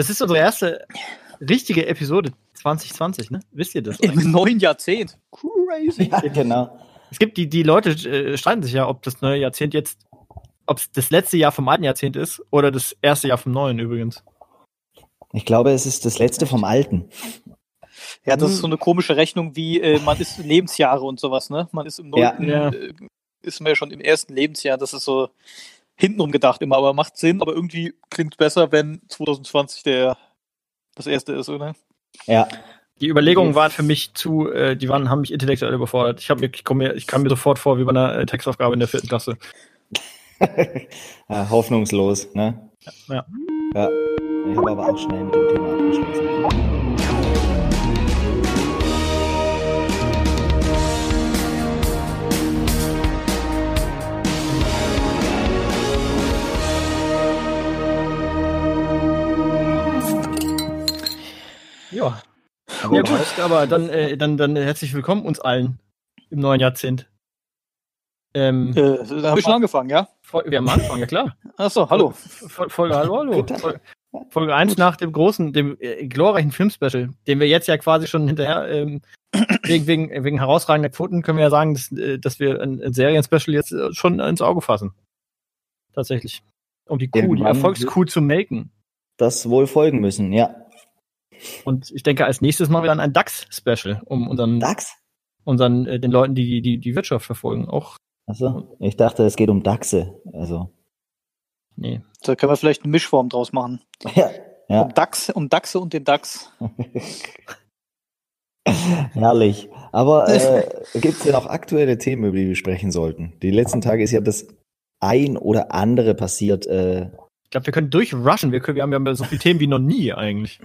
Das ist unsere erste richtige Episode 2020, ne? Wisst ihr das? Im neuen Jahrzehnt. Crazy. Ja, genau. Es gibt die, die Leute äh, streiten sich ja, ob das neue Jahrzehnt jetzt, ob es das letzte Jahr vom alten Jahrzehnt ist oder das erste Jahr vom neuen übrigens. Ich glaube, es ist das letzte vom Alten. Ja, das ist so eine komische Rechnung wie äh, man ist Lebensjahre und sowas, ne? Man ist im Ja. neunten, Ja. äh, ist man ja schon im ersten Lebensjahr. Das ist so hintenrum gedacht immer, aber macht Sinn. Aber irgendwie klingt besser, wenn 2020 der das erste ist, oder? Ja. Die Überlegungen waren für mich zu, äh, die waren, haben mich intellektuell überfordert. Ich, hab mir, ich, komm mir, ich kam mir sofort vor wie bei einer äh, Textaufgabe in der vierten Klasse. ja hoffnungslos, ne? Ja. Ja. Ich habe aber auch schnell mit dem Thema abgeschlossen. Ja. Ja gut, aber dann, äh, dann, dann herzlich willkommen uns allen im neuen Jahrzehnt. Ähm, Äh, da habe ich schon angefangen, ja? Wir haben angefangen, ja klar. Achso, hallo. Fol- Folge, hallo, hallo. Folge 1 nach dem großen, dem äh, glorreichen Filmspecial, den wir jetzt ja quasi schon hinterher, ähm, wegen, wegen, wegen herausragender Quoten können wir ja sagen, dass, äh, dass wir ein, ein Serienspecial jetzt äh, schon ins Auge fassen. Tatsächlich. Um die Kuh, die Erfolgskuh zu melken. Das wohl folgen müssen, ja. Und ich denke, als nächstes machen wir dann ein DAX-Special, um unseren, DAX? unseren äh, den Leuten, die, die die Wirtschaft verfolgen, auch. Achso, ich dachte, es geht um Dachse. Also, Nee. Da können wir vielleicht eine Mischform draus machen. ja. Ja, Um DAX, um Dachse und den DAX. herrlich. Aber äh, gibt es denn auch aktuelle Themen, über die wir sprechen sollten? Die letzten Tage ist ja das ein oder andere passiert. Äh, Ich glaube, wir können durchrushen. Wir, können, wir haben ja so viele Themen wie noch nie eigentlich.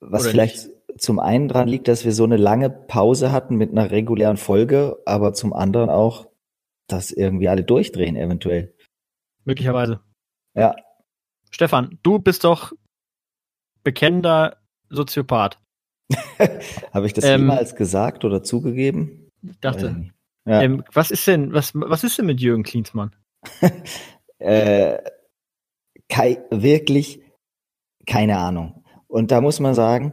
Was Oder vielleicht zum einen dran liegt, dass wir so eine lange Pause hatten mit einer regulären Folge, aber zum anderen auch, dass irgendwie alle durchdrehen eventuell. Möglicherweise. Ja, Stefan, du bist doch bekennender Soziopath. habe ich das Ähm, jemals gesagt oder zugegeben? Ich dachte, nicht. Ja. ähm, was ist denn, was, was ist denn mit Jürgen Klinsmann? äh, kei wirklich keine Ahnung. Und da muss man sagen,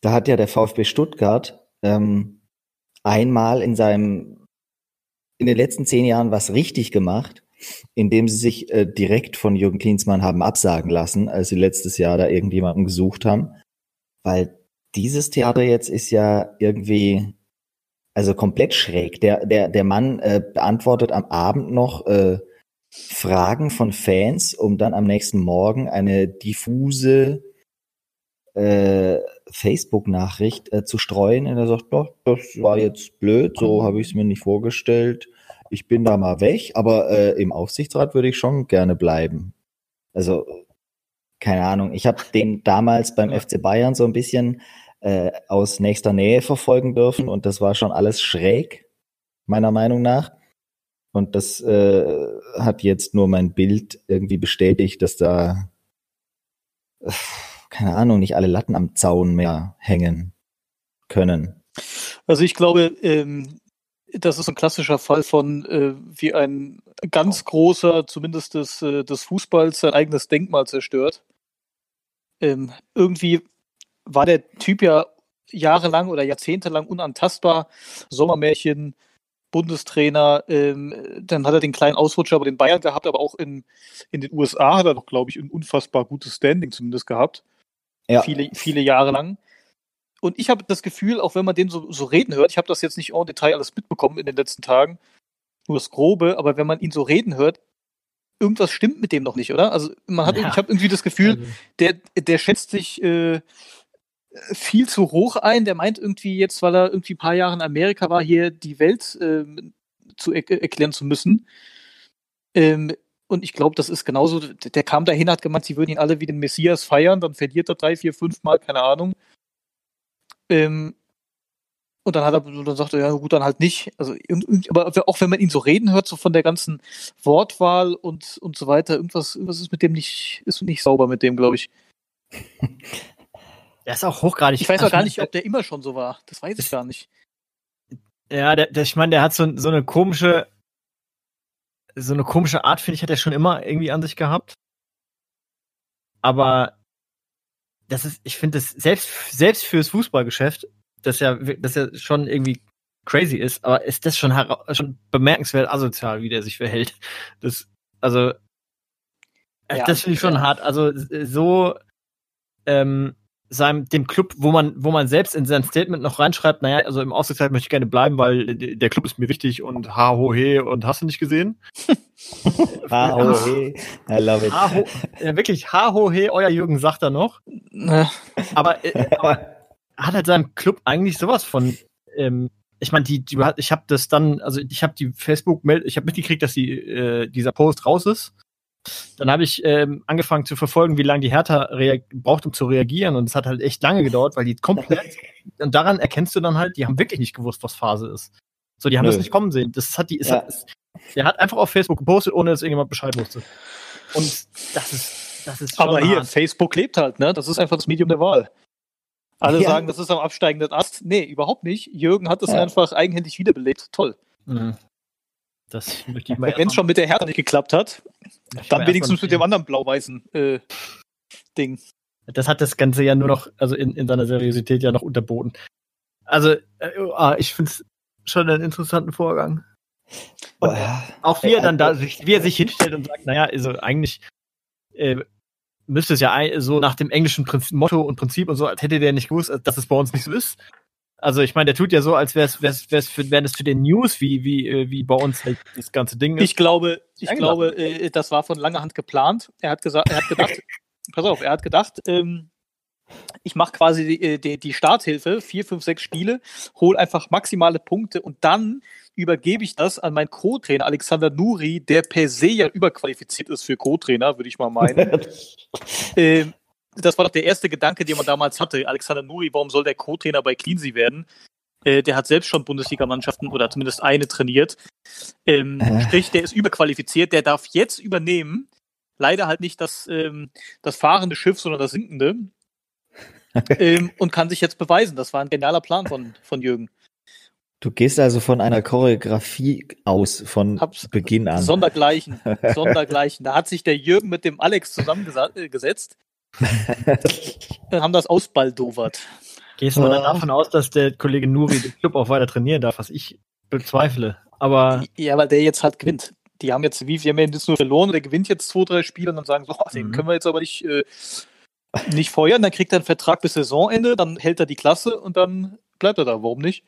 da hat ja der VfB Stuttgart ähm, einmal in seinem in den letzten zehn Jahren was richtig gemacht, indem sie sich äh, direkt von Jürgen Klinsmann haben absagen lassen, als sie letztes Jahr da irgendjemanden gesucht haben. Weil dieses Theater jetzt ist ja irgendwie also komplett schräg. Der, der, der Mann äh, beantwortet am Abend noch äh, Fragen von Fans, um dann am nächsten Morgen eine diffuse äh, Facebook-Nachricht äh, zu streuen. Und er sagt, doch, das war jetzt blöd, so habe ich es mir nicht vorgestellt. Ich bin da mal weg, aber äh, im Aufsichtsrat würde ich schon gerne bleiben. Also, keine Ahnung. Ich habe den damals beim FC Bayern so ein bisschen äh, aus nächster Nähe verfolgen dürfen und das war schon alles schräg, meiner Meinung nach. Und das äh, hat jetzt nur mein Bild irgendwie bestätigt, dass da, äh, keine Ahnung, nicht alle Latten am Zaun mehr hängen können. Also ich glaube, ähm, das ist ein klassischer Fall von, äh, wie ein ganz großer, zumindest des, äh, des Fußballs, sein eigenes Denkmal zerstört. Ähm, irgendwie war der Typ ja jahrelang oder jahrzehntelang unantastbar. Sommermärchen, Bundestrainer, ähm, dann hat er den kleinen Ausrutscher bei den Bayern gehabt, aber auch in, in den USA hat er doch, glaube ich, ein unfassbar gutes Standing zumindest gehabt. Ja, Viele, viele Jahre lang. Und ich habe das Gefühl, auch wenn man den so, so reden hört, ich habe das jetzt nicht en Detail alles mitbekommen in den letzten Tagen, nur das Grobe, aber wenn man ihn so reden hört, irgendwas stimmt mit dem noch nicht, oder? Also man hat, Ja. ich habe irgendwie das Gefühl, Also, der, der schätzt sich äh, viel zu hoch ein. Der meint irgendwie jetzt, weil er irgendwie ein paar Jahre in Amerika war, hier die Welt ähm, zu er erklären zu müssen. Ähm, und ich glaube, das ist genauso. Der kam dahin, hat gemeint, sie würden ihn alle wie den Messias feiern, dann verliert er drei, vier, fünf Mal, keine Ahnung. Ähm, und dann hat er, dann sagt er, ja gut, dann halt nicht. Also, aber auch wenn man ihn so reden hört, so von der ganzen Wortwahl und, und so weiter, irgendwas, irgendwas ist mit dem nicht, ist nicht sauber mit dem, glaube ich. der ist auch hochgradig. Ich weiß auch gar nicht, ob der immer schon so war. Das weiß ich gar nicht. Ja, der, der, ich meine, der hat so, so eine komische, so eine komische Art, finde ich, hat er schon immer irgendwie an sich gehabt. Aber das ist, ich finde das selbst, selbst fürs Fußballgeschäft, das ja, das ja schon irgendwie crazy ist, aber ist das schon, schon bemerkenswert asozial, wie der sich verhält. Das, also, ja, das finde ich schon ja. hart. Also, so, ähm, seinem, dem Club, wo man, wo man selbst in sein Statement noch reinschreibt, naja, also im Ausgleich möchte ich gerne bleiben, weil der Club ist mir wichtig und ha ho he und hast du nicht gesehen? ha ho he, I love it. Ha, ho, ja, wirklich, ha ho he, euer Jürgen sagt er noch. aber, äh, aber hat halt seinem Club eigentlich sowas von, ähm, ich meine, die, die, ich habe das dann, also ich habe die Facebook, ich habe mitgekriegt, dass die, äh, dieser Post raus ist dann habe ich ähm, angefangen zu verfolgen, wie lange die Hertha braucht, um zu reagieren. Und es hat halt echt lange gedauert, weil die komplett, und daran erkennst du dann halt, die haben wirklich nicht gewusst, was Phase ist. So, die haben Nö. das nicht kommen sehen. Das hat die, ja. hat, der hat einfach auf Facebook gepostet, ohne dass irgendjemand Bescheid wusste. Und das ist, das ist schon Aber hier, hart. Facebook lebt halt, ne? Das ist einfach das Medium der Wahl. Alle ja. sagen, das ist am absteigenden Ast. Nee, überhaupt nicht. Jürgen hat das ja. einfach eigenhändig wiederbelebt. Toll. Mhm. Das möchte ich mal Wenn es schon mit der Hertha nicht geklappt hat, dann wenigstens mit dem anderen blau-weißen äh, Ding. Das hat das Ganze ja nur noch, also in, in seiner Seriosität ja noch unterboten. Also, äh, ah, ich finde es schon einen interessanten Vorgang. Und oh, auch wie er dann da sich, wie er sich hinstellt und sagt, naja, also eigentlich äh, müsste es ja so nach dem englischen Prinzip, Motto und Prinzip und so, als hätte der nicht gewusst, dass es bei uns nicht so ist. Also ich meine, der tut ja so, als wäre es wär's, wär's für, wären es für den News, wie, wie, äh, wie bei uns halt das ganze Ding ist. Ich glaube, ich glaube, äh, das war von langer Hand geplant. Er hat gesagt, er hat gedacht, pass auf, er hat gedacht, ähm, ich mache quasi die, äh, die, die Starthilfe, vier, fünf, sechs Spiele, hol einfach maximale Punkte und dann übergebe ich das an meinen Co-Trainer Alexander Nuri, der per se ja überqualifiziert ist für Co-Trainer, würde ich mal meinen. ähm, das war doch der erste Gedanke, den man damals hatte. Alexander Nuri, warum soll der Co-Trainer bei Cleansea werden? Äh, der hat selbst schon Bundesligamannschaften oder zumindest eine trainiert. Ähm, äh. Sprich, der ist überqualifiziert, der darf jetzt übernehmen. Leider halt nicht das, ähm, das fahrende Schiff, sondern das sinkende. ähm, und kann sich jetzt beweisen. Das war ein genialer Plan von, von Jürgen. Du gehst also von einer Choreografie aus, von Hab's, Beginn an. Sondergleichen, Sondergleichen. Da hat sich der Jürgen mit dem Alex zusammengesetzt haben das ausbaldowert. Gehst du dann davon aus, dass der Kollege Nuri den Club auch weiter trainieren darf, was ich bezweifle. Aber. Ja, weil der jetzt halt gewinnt. Die haben jetzt, wie wir haben jetzt nur verloren, der gewinnt jetzt zwei, drei Spiele und dann sagen so, oh, den mhm. können wir jetzt aber nicht, äh, nicht feuern. Dann kriegt er einen Vertrag bis Saisonende, dann hält er die Klasse und dann bleibt er da. Warum nicht?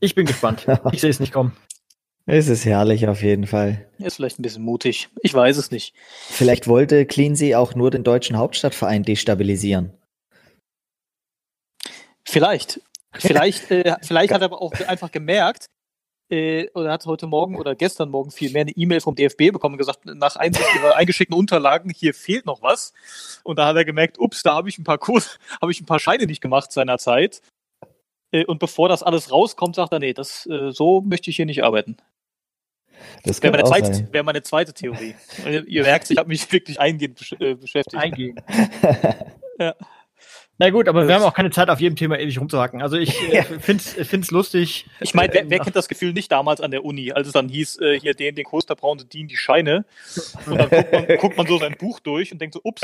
Ich bin gespannt. Ich sehe es nicht kommen. Es ist herrlich auf jeden Fall. Ist vielleicht ein bisschen mutig. Ich weiß es nicht. Vielleicht wollte Cleansea auch nur den deutschen Hauptstadtverein destabilisieren. Vielleicht. Vielleicht, äh, vielleicht hat er aber auch einfach gemerkt, äh, oder hat heute Morgen oder gestern Morgen viel mehr eine E-Mail vom DFB bekommen und gesagt, nach Einsicht ihrer eingeschickten Unterlagen, hier fehlt noch was. Und da hat er gemerkt, ups, da habe ich ein paar Kurs, habe ich ein paar Scheine nicht gemacht seinerzeit. Äh, und bevor das alles rauskommt, sagt er, nee, das, äh, so möchte ich hier nicht arbeiten. Das wäre meine, zweite, wär meine zweite Theorie. Ihr merkt, ich habe mich wirklich eingehend äh, beschäftigt. Eingehend. ja. Na gut, aber wir haben auch keine Zeit, auf jedem Thema ewig rumzuhacken. Also ich äh, finde es lustig. Ich meine, wer, wer, kennt das Gefühl nicht damals an der Uni, als es dann hieß, äh, hier den, den brauchen sie die, die Scheine. Und dann guckt man, guckt man so sein Buch durch und denkt so, ups,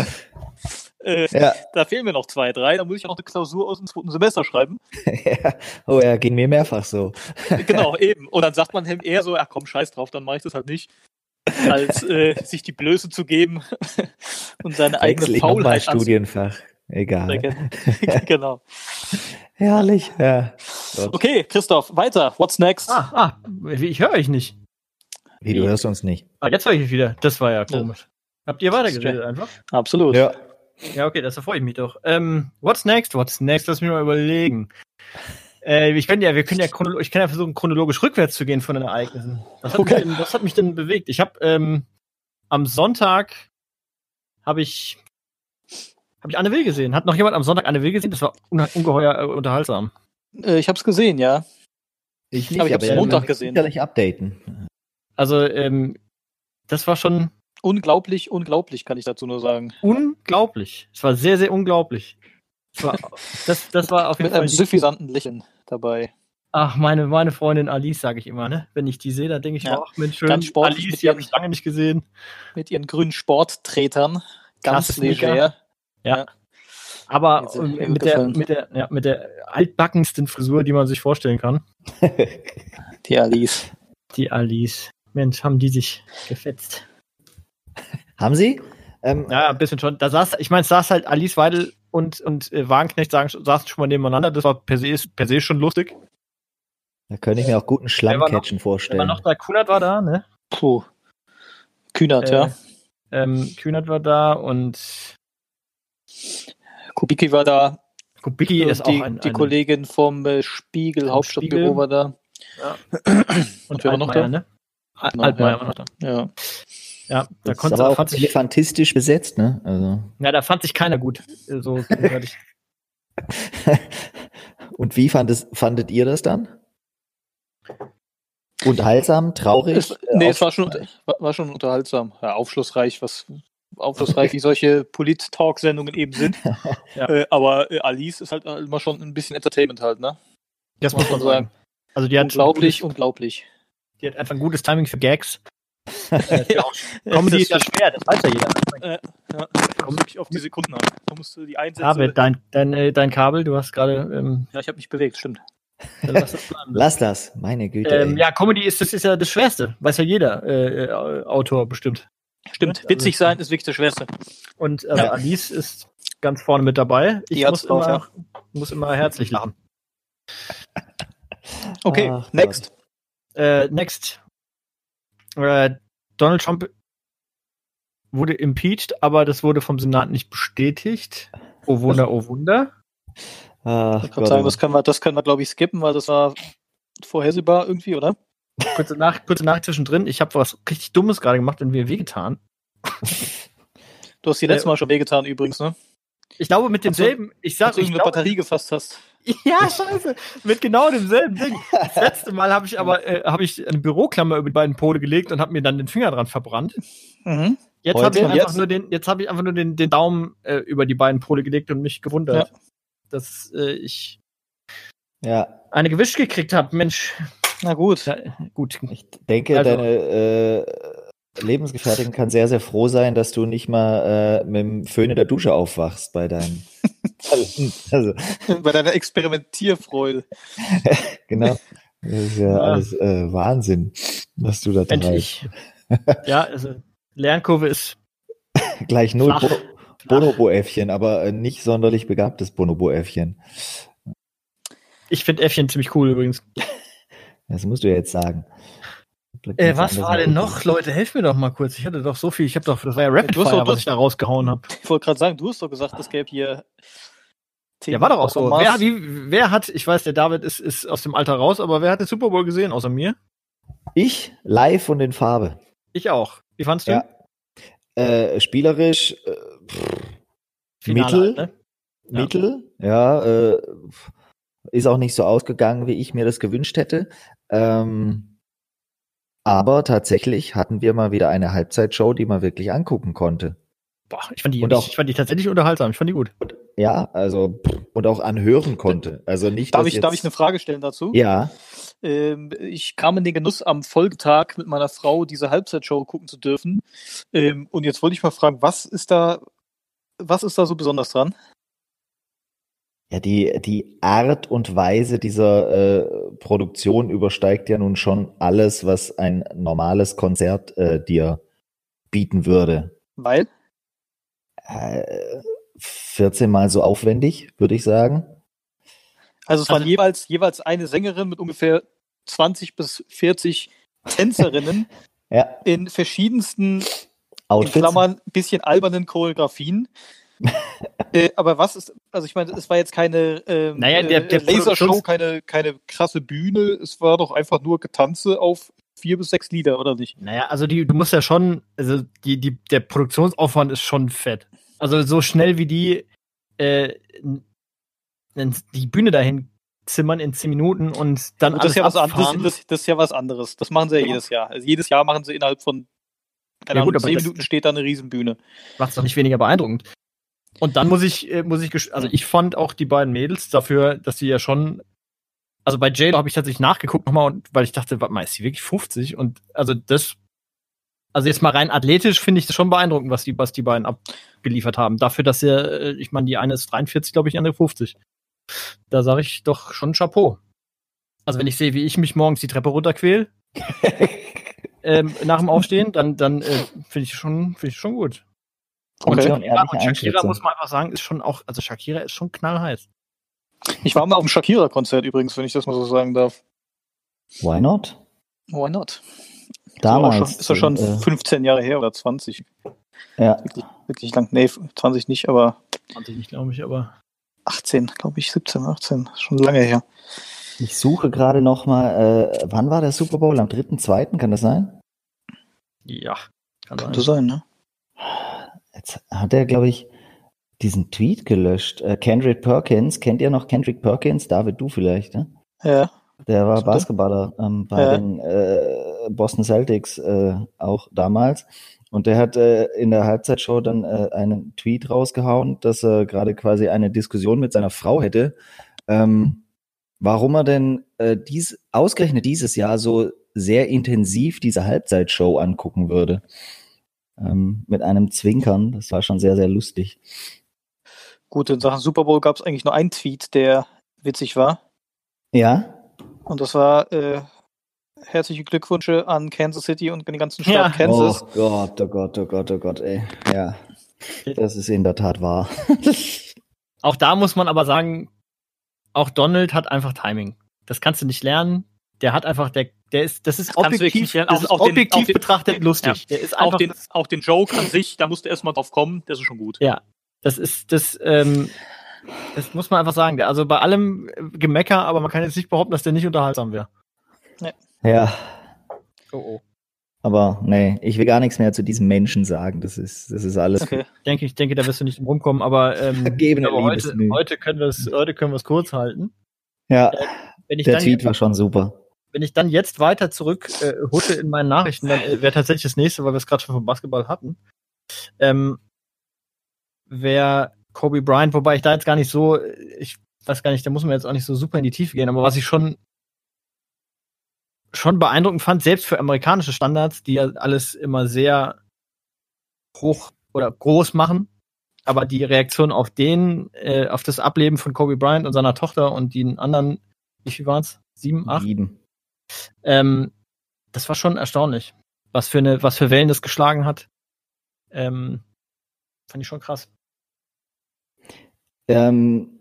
äh, ja. da fehlen mir noch zwei, drei, da muss ich auch noch eine Klausur aus dem zweiten Semester schreiben. ja. Oh ja, ging mir mehrfach so. genau, eben. Und dann sagt man eher so, ach komm, scheiß drauf, dann mache ich das halt nicht als äh, sich die Blöße zu geben und seine eigene Faulheit Studienfach. Egal. genau. Herrlich, ja. Gott. Okay, Christoph, weiter. What's next? Ah, ah ich höre euch nicht. Wie, du hörst uns nicht. Ah, jetzt höre ich wieder. Das war ja komisch. Ja. Habt ihr weitergeredet einfach? Absolut. Ja. Ja, okay, das freue ich mich doch. Ähm, what's next? What's next? Lass mich mal überlegen. Äh, ich kann ja, wir können ja, ich kann ja versuchen, chronologisch rückwärts zu gehen von den Ereignissen. Was hat, okay. mich, denn, was hat mich denn bewegt? Ich habe ähm, am Sonntag habe ich habe ich Anne Will gesehen. Hat noch jemand am Sonntag Anne Will gesehen? Das war ungeheuer äh, unterhaltsam. Äh, ich habe es gesehen, ja. Ich nicht, aber ich habe es Montag gesehen. Sicherlich updaten. Also, ähm, das war schon. Unglaublich, unglaublich, kann ich dazu nur sagen. Unglaublich. Es war sehr, sehr unglaublich. Das war, das, das war auf jeden Mit Fall. Mit einem suffisanten Lächeln dabei. Ach, meine, meine Freundin Alice, sage ich immer, ne? Wenn ich die sehe, dann denke ich, ja. ach, Mensch, schön. Alice, die habe ich lange nicht gesehen. Mit ihren grünen Sporttretern. Ganz leger. Ja. Ja. Aber mit der, mit, der, ja, mit der altbackensten Frisur, die man sich vorstellen kann. Die Alice. Die Alice. Mensch, haben die sich gefetzt. Haben Sie? Ähm, Ja, ein bisschen schon. Da saß, ich meine, es saß halt Alice Weidel und, und äh, Wagenknecht sagen, saßen schon mal nebeneinander. Das war per se, per se schon lustig. Da könnte ich mir auch guten Schlammcatchen Wenn vorstellen. man noch da, Kunert war da, ne? Puh. Kühnert, Äh, ja. Ähm, Kühnert war da und Kubicki war da. Kubicki Und ist die, auch ein, die Kollegin vom äh, Spiegel, Vom Hauptstadtbüro Spiegel. war da. und wer war noch da? ne? Genau, Altmaier ja. war noch da. Ja. Ja, da das konnte aber auch fand sich, elefantistisch besetzt, ne? Also. ja, da fand sich keiner gut. So. Und wie fand es, fandet ihr das dann? Unterhaltsam, traurig? Es, nee, es war schon, war schon unterhaltsam. Ja, aufschlussreich, was aufschlussreich wie solche Polit-Talk-Sendungen eben sind. Ja. äh, aber äh, Alice ist halt immer schon ein bisschen Entertainment halt, ne? Das muss man sagen. Also die hat unglaublich, Gutes, unglaublich. die hat einfach ein gutes Timing für Gags. Comedy ist ja schwer, das weiß ja jeder. ja, kommt wirklich auf die Sekunden an. Da musst du die Einsätze. David, dein, dein, äh, dein Kabel, du hast gerade ähm, ja, ich habe mich bewegt, stimmt. dann lass das. Lass das, meine Güte. ähm, ja, Comedy ist das ist ja das Schwerste, weiß ja jeder äh, äh, Autor bestimmt. Stimmt, Also- witzig sein ist wirklich das Schwerste. Und also Ja. Alice ist ganz vorne mit dabei. Ich muss drauf, immer, muss immer herzlich lachen. Okay, Ach next. Äh, next. Äh, Donald Trump wurde impeached, aber das wurde vom Senat nicht bestätigt. Oh Wunder, oh Wunder. Ach Ich kann sagen, das können wir, das können wir, glaube ich, skippen, weil das war vorhersehbar irgendwie, oder? Kurze, Nach kurze Nachricht zwischendrin. Ich habe was richtig Dummes gerade gemacht und mir wehgetan. Du hast die letzte Äh, Mal schon wehgetan übrigens, ne? Ich glaube, mit demselben, ich sag, Dass du ich irgendeine glaube, Batterie gefasst hast. ja, scheiße, mit genau demselben Ding. Das letzte Mal habe ich aber, äh, habe ich eine Büroklammer über die beiden Pole gelegt und habe mir dann den Finger dran verbrannt. Mhm. Jetzt habe ich einfach nur den, jetzt habe ich einfach nur den, den Daumen äh, über die beiden Pole gelegt und mich gewundert, dass äh, ich Ja, eine gewischt gekriegt habe. Mensch, Na gut. ja, gut. ich denke, Also- deine äh, Lebensgefährtin kann sehr, sehr froh sein, dass du nicht mal äh, mit dem Föhn in der Dusche aufwachst bei deinem. also, Bei deiner Experimentierfreude. genau. Das ist ja, Ja. alles äh, Wahnsinn, was du da treibst. Endlich. ja, also Lernkurve ist Gleich null. Bo Bonobo-Äffchen, aber äh, nicht sonderlich begabtes Bonobo-Äffchen. Ich finde Äffchen ziemlich cool übrigens. Das musst du ja jetzt sagen. Äh, was war denn noch? Leute, helft mir doch mal kurz. Ich hatte doch so viel. Ich habe doch, das war ja Rapid hast Fire, doch- was ich da rausgehauen habe. Ich wollte gerade sagen, du hast doch gesagt, es gäbe hier. Ja, war doch auch so. Wer, wie, wer hat, ich weiß, der David ist, ist aus dem Alter raus, aber wer hat den Super Bowl gesehen, außer mir? Ich live und in Farbe. Ich auch. Wie fandst du? Ja. Äh, spielerisch äh, pff, Finale Mittel. halt, ne? Ja. Mittel, ja, äh, ist auch nicht so ausgegangen, wie ich mir das gewünscht hätte. Ähm, aber tatsächlich hatten wir mal wieder eine Halbzeitshow, die man wirklich angucken konnte. Boah, ich fand die, Und auch- ich fand die tatsächlich unterhaltsam. Ich fand die gut. Ja, also und auch anhören konnte. Also nicht, Darf ich, jetzt, darf ich eine Frage stellen dazu? Ja, Ähm, ich kam in den Genuss, am Folgetag mit meiner Frau diese Halbzeitshow gucken zu dürfen. Ähm, und jetzt wollte ich mal fragen, was ist da, was ist da so besonders dran? Ja, die die Art und Weise dieser äh, Produktion übersteigt ja nun schon alles, was ein normales Konzert äh, dir bieten würde. Weil? Äh, 14 mal so aufwendig, würde ich sagen. Also es waren Also- jeweils, jeweils eine Sängerin mit ungefähr 20 bis 40 Tänzerinnen Ja, in verschiedensten, in Outfits. Klammern, bisschen albernen Choreografien. äh, aber was ist, also ich meine, es war jetzt keine ähm, Naja, der- der äh, Lasershow, Produktions- keine, keine krasse Bühne, es war doch einfach nur Getanze auf vier bis sechs Lieder, oder nicht? Naja, also die, du musst ja schon, also die, die, der Produktionsaufwand ist schon fett. Also so schnell wie die äh, die Bühne dahin zimmern in zehn Minuten und dann Und das, ist ja was abfahren. das, das ist ja was anderes. Das machen sie ja Ja. jedes Jahr. Also jedes Jahr machen sie innerhalb von keine Ja, gut, Ahnung, zehn Minuten steht da eine Riesenbühne. macht's doch nicht weniger beeindruckend. Und dann muss ich, äh, muss ich, also ich fand auch die beiden Mädels dafür, dass sie ja schon, also bei Jade habe ich tatsächlich nachgeguckt nochmal, und- weil ich dachte, warte mal, ist sie wirklich 50? Und also das Also jetzt mal rein athletisch finde ich das schon beeindruckend, was die, was die beiden abgeliefert haben. Dafür, dass sie, äh, ich meine, die eine ist 43, glaube ich, die andere 50. Da sage ich doch schon Chapeau. Also wenn ich sehe, wie ich mich morgens die Treppe runterquäl, ähm, nach dem Aufstehen, dann, dann äh, finde ich schon, finde ich schon gut. Und, Okay. Shakira, und Shakira muss man einfach sagen, ist schon auch, also Shakira ist schon knallheiß. Ich war mal auf dem Shakira-Konzert übrigens, wenn ich das mal so sagen darf. Why not? Why not? Damals. Ist, auch schon, ist doch schon äh, 15 Jahre her oder 20. ja. Wirklich, wirklich lang. Nee, 20 nicht, aber 20 nicht, glaube ich, aber 18, glaube ich, 17, 18. Schon lange her. Ich suche gerade noch mal, äh, wann war der Super Bowl? Am 3.2., kann das sein? ja, kann sein. Könnte sein, ne? Jetzt hat er, glaube ich, diesen Tweet gelöscht. Äh, Kendrick Perkins, kennt ihr noch Kendrick Perkins? David, du vielleicht, ne? Ja. Der war. Basketballer ähm, bei Ja. den äh, Boston Celtics äh, auch damals. Und der hat äh, in der Halbzeitshow dann äh, einen Tweet rausgehauen, dass er gerade quasi eine Diskussion mit seiner Frau hätte, ähm, warum er denn äh, dies, ausgerechnet dieses Jahr so sehr intensiv diese Halbzeitshow angucken würde. Ähm, mit einem Zwinkern. Das war schon sehr, sehr lustig. Gut, in Sachen Super Bowl gab es eigentlich nur einen Tweet, der witzig war. Ja? Und das war äh, herzliche Glückwünsche an Kansas City und den ganzen Staat Ja. Kansas. Oh Gott, oh Gott, oh Gott, oh Gott, ey. Ja. Das ist in der Tat wahr. Auch da muss man aber sagen, auch Donald hat einfach Timing. Das kannst du nicht lernen. Der hat einfach, der, der ist, das ist Das kannst wirklich objektiv, nicht lernen. das Auch- ist auch den- objektiv auch den- betrachtet lustig. Der ist Auch den, auch den Joke an sich, da musst du erstmal drauf kommen, das ist schon gut. ja, das ist, das, ähm, das muss man einfach sagen. Also bei allem äh, Gemecker, aber man kann jetzt nicht behaupten, dass der nicht unterhaltsam wäre. Ja, Oh, oh. aber nee, ich will gar nichts mehr zu diesem Menschen sagen. Das ist, das ist alles. Okay. Ich denke, ich denke, da wirst du nicht drum rumkommen, aber, ähm, aber heute, heute können wir es, heute können wir es kurz halten. Ja, Wenn ich der dann Tweet war schon super. Wenn ich dann jetzt weiter zurück äh, hutte in meinen Nachrichten, dann äh, wäre tatsächlich das nächste, weil wir es gerade schon vom Basketball hatten, ähm, wäre Kobe Bryant, wobei ich da jetzt gar nicht so, äh, ich weiß gar nicht, da muss man jetzt auch nicht so super in die Tiefe gehen, aber was ich schon schon beeindruckend fand, selbst für amerikanische Standards, die ja alles immer sehr hoch oder groß machen, aber die Reaktion auf den, äh, auf das Ableben von Kobe Bryant und seiner Tochter und den anderen, wie viel waren's? Sieben, acht? Sieben. Ähm, das war schon erstaunlich, was für eine, was für Wellen das geschlagen hat. Ähm, fand ich schon krass. Ähm,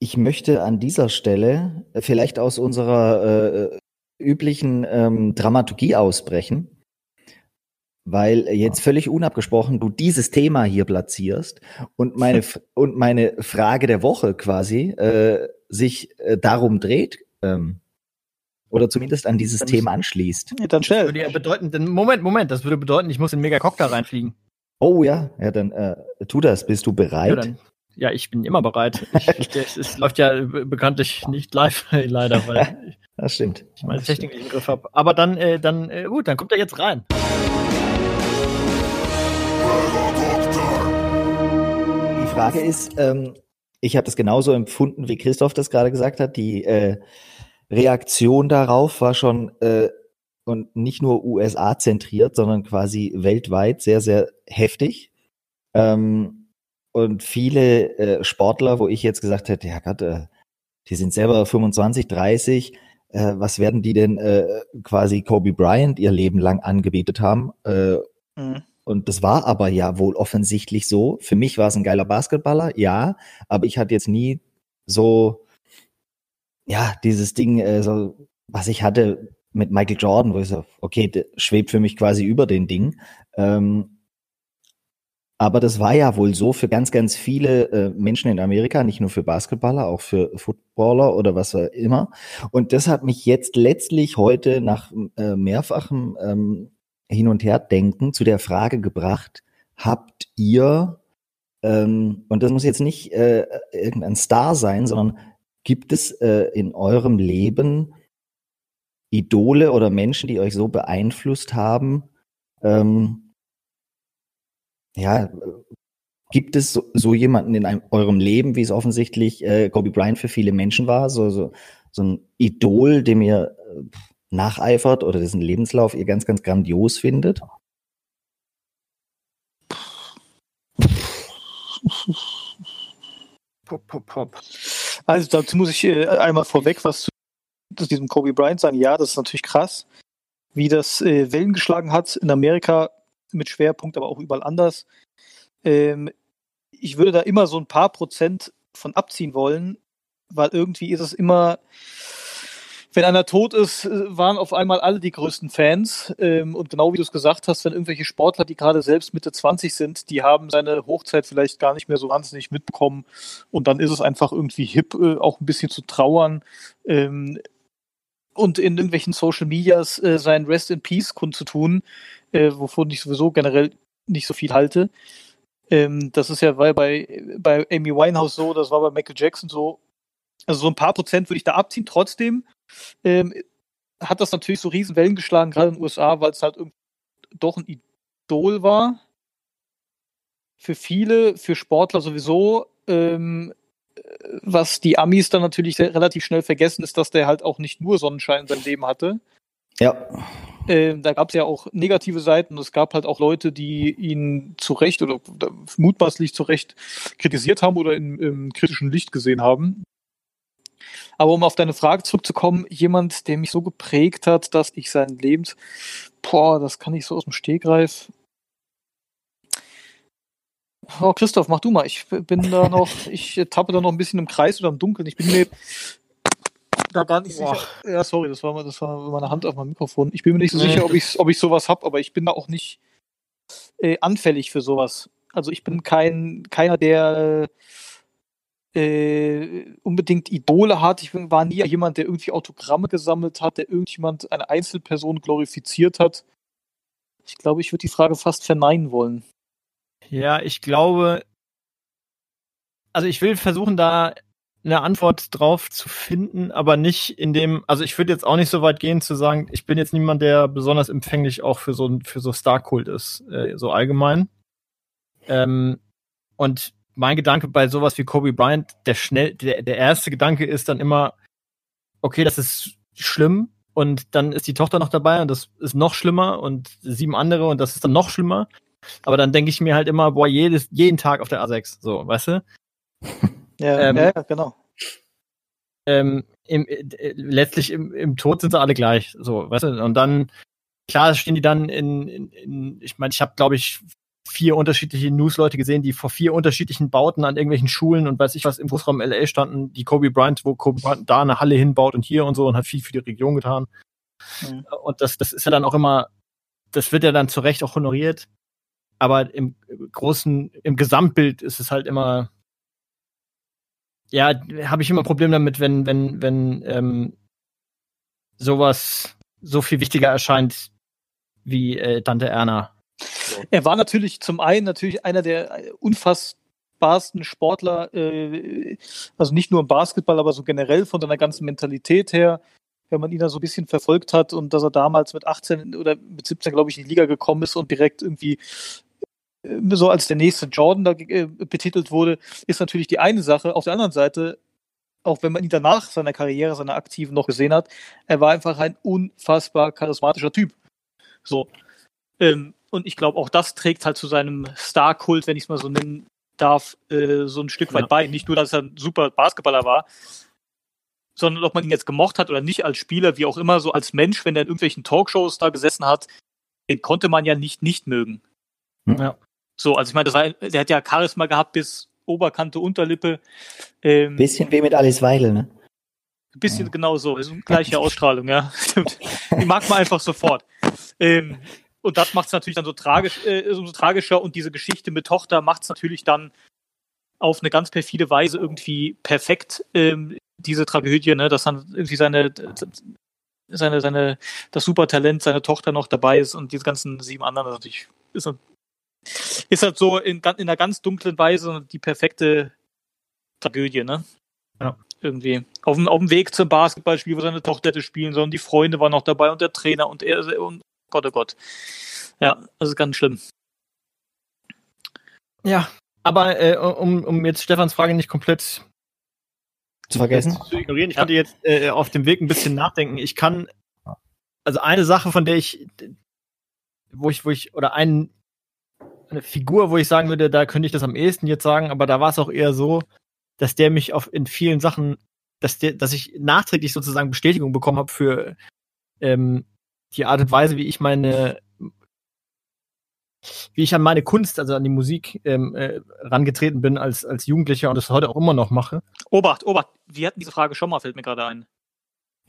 ich möchte an dieser Stelle äh, vielleicht aus unserer äh, üblichen ähm, Dramaturgie ausbrechen, weil jetzt völlig unabgesprochen du dieses Thema hier platzierst und meine und meine Frage der Woche quasi äh, sich äh, darum dreht ähm, oder zumindest an dieses Dann- Thema anschließt. Ja, dann schnell. Würde ja bedeuten, denn, Moment, Moment, das würde bedeuten, ich muss in Megacock da reinfliegen. Oh ja, ja dann äh, tu das. Bist du Ja, bereit? dann, ja, ich bin immer bereit. Ich, das, es läuft ja be- bekanntlich nicht live, leider, weil das stimmt. ich meine Das. Technik nicht im Griff habe. Aber dann, äh, dann, äh, gut, dann kommt er jetzt rein. Die Frage ist, ähm, ich habe das genauso empfunden, wie Christoph das gerade gesagt hat. Die äh, Reaktion darauf war schon äh, und nicht nur USA zentriert, sondern quasi weltweit sehr, sehr heftig. Ähm, und viele äh, Sportler, wo ich jetzt gesagt hätte, ja Gott, äh, die sind selber 25, 30, äh, was werden die denn äh, quasi Kobe Bryant ihr Leben lang angebetet haben? Äh, Mhm. und das war aber ja wohl offensichtlich so. Für mich war es ein geiler Basketballer, ja, aber ich hatte jetzt nie so, ja, dieses Ding, äh, so, was ich hatte mit Michael Jordan, wo ich so, okay, schwebt für mich quasi über den Ding. Ähm, aber das war ja wohl so für ganz, ganz viele äh, Menschen in Amerika, nicht nur für Basketballer, auch für Footballer oder was auch immer. Und das hat mich jetzt letztlich heute nach äh, mehrfachem ähm, Hin- und Herdenken zu der Frage gebracht, habt ihr, ähm, und das muss jetzt nicht äh, irgendein Star sein, sondern gibt es äh, in eurem Leben Idole oder Menschen, die euch so beeinflusst haben, ähm, ja, äh, gibt es so, so jemanden in einem, eurem Leben, wie es offensichtlich äh, Kobe Bryant für viele Menschen war, so, so, so ein Idol, dem ihr äh, nacheifert oder dessen Lebenslauf ihr ganz, ganz grandios findet? Pop, pop, pop. Also dazu muss ich äh, einmal vorweg was zu, zu diesem Kobe Bryant sagen. Ja, das ist natürlich krass, wie das äh, Wellen geschlagen hat in Amerika mit Schwerpunkt, aber auch überall anders. Ähm, ich würde da immer so ein paar Prozent von abziehen wollen, weil irgendwie ist es immer, wenn einer tot ist, äh, waren auf einmal alle die größten Fans. Ähm, und genau wie du es gesagt hast, wenn irgendwelche Sportler, die gerade selbst Mitte 20 sind, die haben seine Hochzeit vielleicht gar nicht mehr so wahnsinnig mitbekommen. Und dann ist es einfach irgendwie hip, äh, auch ein bisschen zu trauern. Ähm, und in irgendwelchen Social Medias äh, sein Rest in Peace kundzutun, wovon ich sowieso generell nicht so viel halte. Ähm, das ist ja bei, bei Amy Winehouse so, das war bei Michael Jackson so. Also so ein paar Prozent würde ich da abziehen. Trotzdem ähm, hat das natürlich so riesen Wellen geschlagen, gerade in den USA, weil es halt doch ein Idol war. Für viele, für Sportler sowieso. Ähm, was die Amis dann natürlich relativ schnell vergessen, ist, dass der halt auch nicht nur Sonnenschein in seinem Leben hatte. Ja. Ähm, da gab es ja auch negative Seiten. Es gab halt auch Leute, die ihn zu Recht oder mutmaßlich zu Recht kritisiert haben oder in, im kritischen Licht gesehen haben. Aber um auf deine Frage zurückzukommen, jemand, der mich so geprägt hat, dass ich sein Lebens, boah, das kann ich so aus dem Stegreif. Oh, Christoph, mach du mal. Ich bin da noch, ich tappe da noch ein bisschen im Kreis oder im Dunkeln. Ich bin mir da gar nicht Boah. sicher. Ja, sorry, das war, das war meine Hand auf meinem Mikrofon. Ich bin mir nicht so nee. sicher, ob ich, ob ich sowas habe, aber ich bin da auch nicht äh, anfällig für sowas. Also ich bin kein, keiner, der äh, unbedingt Idole hat. Ich war nie jemand, der irgendwie Autogramme gesammelt hat, der irgendjemand, eine Einzelperson glorifiziert hat. Ich glaube, ich würde die Frage fast verneinen wollen. Ja, ich glaube, also ich will versuchen, da eine Antwort drauf zu finden, aber nicht in dem, also ich würde jetzt auch nicht so weit gehen zu sagen, ich bin jetzt niemand, der besonders empfänglich auch für so für so Star-Kult ist, äh, so allgemein. Ähm, und mein Gedanke bei sowas wie Kobe Bryant, der schnell, der, der erste Gedanke ist dann immer, okay, das ist schlimm und dann ist die Tochter noch dabei und das ist noch schlimmer und sieben andere und das ist dann noch schlimmer. Aber dann denke ich mir halt immer, boah, jedes, jeden Tag auf der A6, so, weißt du? Ja, ähm, ja genau. Ähm, im, äh, letztlich im, im Tod sind sie alle gleich, so, weißt du? Und dann, klar, stehen die dann in, in, in ich meine, ich habe, glaube ich, vier unterschiedliche Newsleute gesehen, die vor vier unterschiedlichen Bauten an irgendwelchen Schulen und weiß ich was im Großraum LA standen, die Kobe Bryant, wo Kobe Bryant da eine Halle hinbaut und hier und so und hat viel für die Region getan. Mhm. Und das, das ist ja dann auch immer, das wird ja dann zu Recht auch honoriert. Aber im großen, im Gesamtbild ist es halt immer, ja, habe ich immer ein Problem damit, wenn, wenn, wenn ähm, sowas so viel wichtiger erscheint wie äh, Tante Erna. Er war natürlich zum einen natürlich einer der unfassbarsten Sportler, äh, also nicht nur im Basketball, aber so generell von seiner ganzen Mentalität her, wenn man ihn da so ein bisschen verfolgt hat und dass er damals mit 18 oder mit 17, glaube ich, in die Liga gekommen ist und direkt irgendwie äh, so als der nächste Jordan da äh, betitelt wurde, ist natürlich die eine Sache. Auf der anderen Seite, auch wenn man ihn danach seiner Karriere, seiner aktiven noch gesehen hat, er war einfach ein unfassbar charismatischer Typ. So. Ähm, und ich glaube, auch das trägt halt zu seinem Star-Kult, wenn ich es mal so nennen darf, äh, so ein Stück weit ja. bei. Nicht nur, dass er ein super Basketballer war, sondern ob man ihn jetzt gemocht hat oder nicht als Spieler, wie auch immer, so als Mensch, wenn er in irgendwelchen Talkshows da gesessen hat, den konnte man ja nicht nicht mögen. Ja. So, also ich meine, das war, der hat ja Charisma gehabt bis Oberkante, Unterlippe. Ähm, bisschen wie mit Alice Weidel, ne? Ein bisschen ja. genau so, ist eine gleiche Ausstrahlung, ja. Die mag man einfach sofort. Ähm, und das macht es natürlich dann so tragisch, äh, so tragischer und diese Geschichte mit Tochter macht es natürlich dann auf eine ganz perfide Weise irgendwie perfekt, ähm, diese Tragödie, ne, dass dann irgendwie seine, seine, seine, das Supertalent, seine Tochter noch dabei ist und diese ganzen sieben anderen, das natürlich ist, ist halt so in, in einer ganz dunklen Weise die perfekte Tragödie, ne? Ja. Irgendwie. Auf dem, auf dem Weg zum Basketballspiel, wo seine Tochter hätte spielen sollen, die Freunde waren noch dabei und der Trainer und er und Gott, oh Gott. Ja, das ist ganz schlimm. Ja, aber äh, um, um jetzt Stefans Frage nicht komplett zu vergessen, zu ignorieren, ich ja. konnte jetzt äh, auf dem Weg ein bisschen nachdenken. Ich kann also eine Sache, von der ich, wo ich, wo ich, oder ein, eine Figur, wo ich sagen würde, da könnte ich das am ehesten jetzt sagen, aber da war es auch eher so, dass der mich auf in vielen Sachen, dass der, dass ich nachträglich sozusagen Bestätigung bekommen habe für ähm, die Art und Weise, wie ich meine, wie ich an meine Kunst, also an die Musik ähm, äh, rangetreten bin als, als Jugendlicher und das heute auch immer noch mache. Obacht, Obacht, wir hatten diese Frage schon mal, fällt mir gerade ein.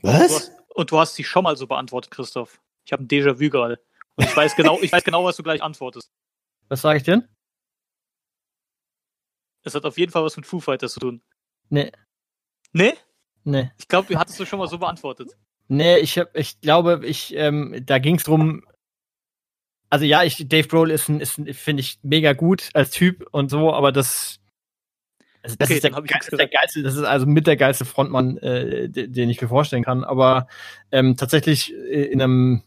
Du Was? hast, und du hast sie schon mal so beantwortet, Christoph. Ich habe ein Déjà-vu gerade. Und ich weiß genau, ich weiß genau, was du gleich antwortest. Was sage ich denn? Es hat auf jeden Fall was mit Foo Fighters zu tun. Nee, Nee? nee. Ich glaube, du hattest du schon mal so beantwortet. Nee, ich hab, ich glaube, ich, ähm, da ging es drum. Also ja, ich, Dave Grohl ist ein, ist finde ich mega gut als Typ und so, aber das, also das Okay, ist der, dann hab ich geil- nichts der geilste, das ist also mit der geilste Frontmann, äh, de- den ich mir vorstellen kann. Aber ähm, tatsächlich äh, in einem,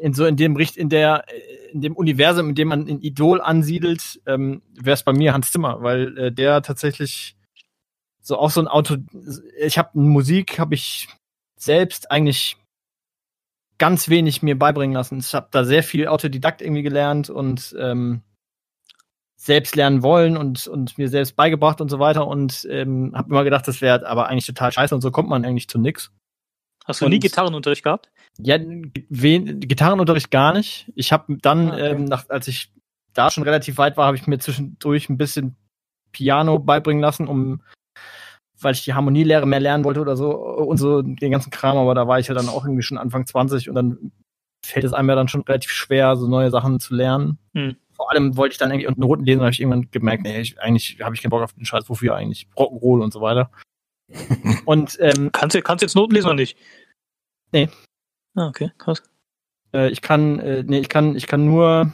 in so in dem Richt, in der, äh, in dem Universum, in dem man ein Idol ansiedelt, ähm, wäre es bei mir Hans Zimmer, weil äh, der tatsächlich so auch so ein Auto, ich habe Musik, habe ich selbst eigentlich ganz wenig mir beibringen lassen. Ich habe da sehr viel Autodidakt irgendwie gelernt und ähm, selbst lernen wollen und, und mir selbst beigebracht und so weiter und ähm, habe immer gedacht, das wäre aber eigentlich total scheiße und so kommt man eigentlich zu nix. Hast du nie Und- Gitarrenunterricht gehabt? Ja, wen, Gitarrenunterricht gar nicht. Ich habe dann, Ah, okay. ähm, nach, als ich da schon relativ weit war, habe ich mir zwischendurch ein bisschen Piano beibringen lassen, um weil ich die Harmonielehre mehr lernen wollte oder so und so den ganzen Kram, aber da war ich ja dann auch irgendwie schon Anfang 20 und dann fällt es einem ja dann schon relativ schwer, so neue Sachen zu lernen. Hm. Vor allem wollte ich dann irgendwie und Noten lesen, habe ich irgendwann gemerkt, nee, ich, eigentlich habe ich keinen Bock auf den Scheiß, wofür eigentlich? Rock'n'Roll und so weiter. und ähm, Kannst du kannst du jetzt Noten lesen oder nicht? Nee. Ah, okay, krass. Äh, ich kann, äh, nee, ich kann, ich kann nur,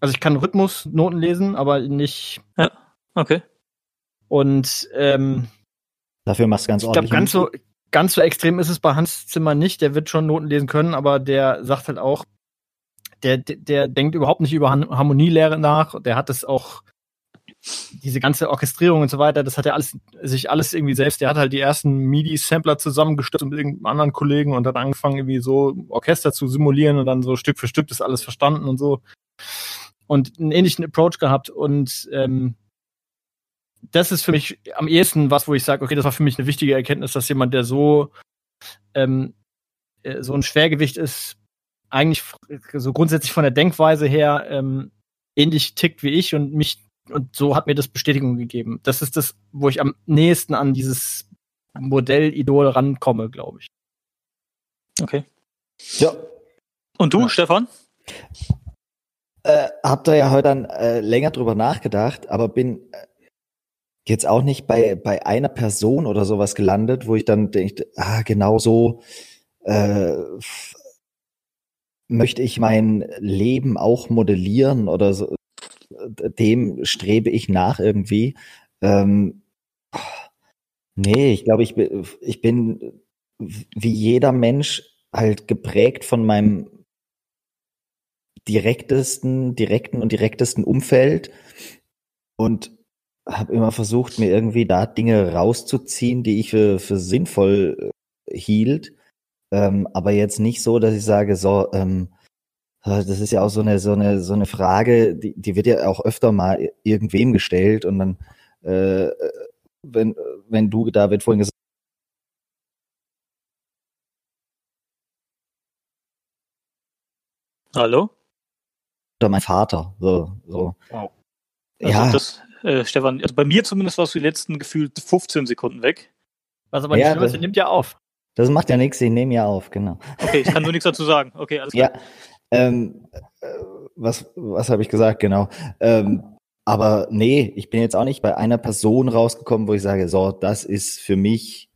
also ich kann Rhythmusnoten lesen, aber nicht. Okay. Und ähm, Dafür machst du ganz ich glaube, ordentlich. ganz so, ganz so extrem ist es bei Hans Zimmer nicht. Der wird schon Noten lesen können, aber der sagt halt auch, der, der, der denkt überhaupt nicht über Harmonielehre nach. Der hat das auch, diese ganze Orchestrierung und so weiter, das hat er alles, sich alles irgendwie selbst, der hat halt die ersten MIDI-Sampler zusammengestürzt mit irgendeinem anderen Kollegen und hat angefangen, irgendwie so Orchester zu simulieren und dann so Stück für Stück das alles verstanden und so. Und einen ähnlichen Approach gehabt und ähm, das ist für mich am ehesten was, wo ich sage, okay, das war für mich eine wichtige Erkenntnis, dass jemand, der so ähm, äh, so ein Schwergewicht ist, eigentlich f- so grundsätzlich von der Denkweise her ähm, ähnlich tickt wie ich und mich und so hat mir das Bestätigung gegeben. Das ist das, wo ich am nächsten an dieses Modell-Idol rankomme, glaube ich. Okay. Ja. Und du, Ja. Stefan? Äh, hab da ja heute dann äh, länger drüber nachgedacht, aber bin äh, jetzt auch nicht bei, bei einer Person oder sowas gelandet, wo ich dann denke, ah, genau so äh, möchte ich mein Leben auch modellieren oder so. Dem strebe ich nach irgendwie. Ähm, nee, ich glaube, ich, bin- ich bin wie jeder Mensch halt geprägt von meinem direktesten, direkten und direktesten Umfeld und habe immer versucht, mir irgendwie da Dinge rauszuziehen, die ich für, für sinnvoll äh, hielt. Ähm, aber jetzt nicht so, dass ich sage, so, ähm, äh, das ist ja auch so eine, so eine, so eine Frage, die, die wird ja auch öfter mal irgendwem gestellt und dann, äh, wenn, wenn du, David, vorhin gesagt Hallo? oder mein Vater, so, so. Wow. Also ja, das, äh, Stefan, also bei mir zumindest warst du die letzten gefühlt 15 Sekunden weg. Was aber Ja, nicht schlimm ist, das- nimmt ja auf. das macht ja nichts, ich nehme ja auf, genau. Okay, ich kann nur nichts dazu sagen. Okay, alles klar. Ja, ähm, äh, was, was habe ich gesagt, genau. Ähm, aber nee, ich bin jetzt auch nicht bei einer Person rausgekommen, wo ich sage, so, das ist für mich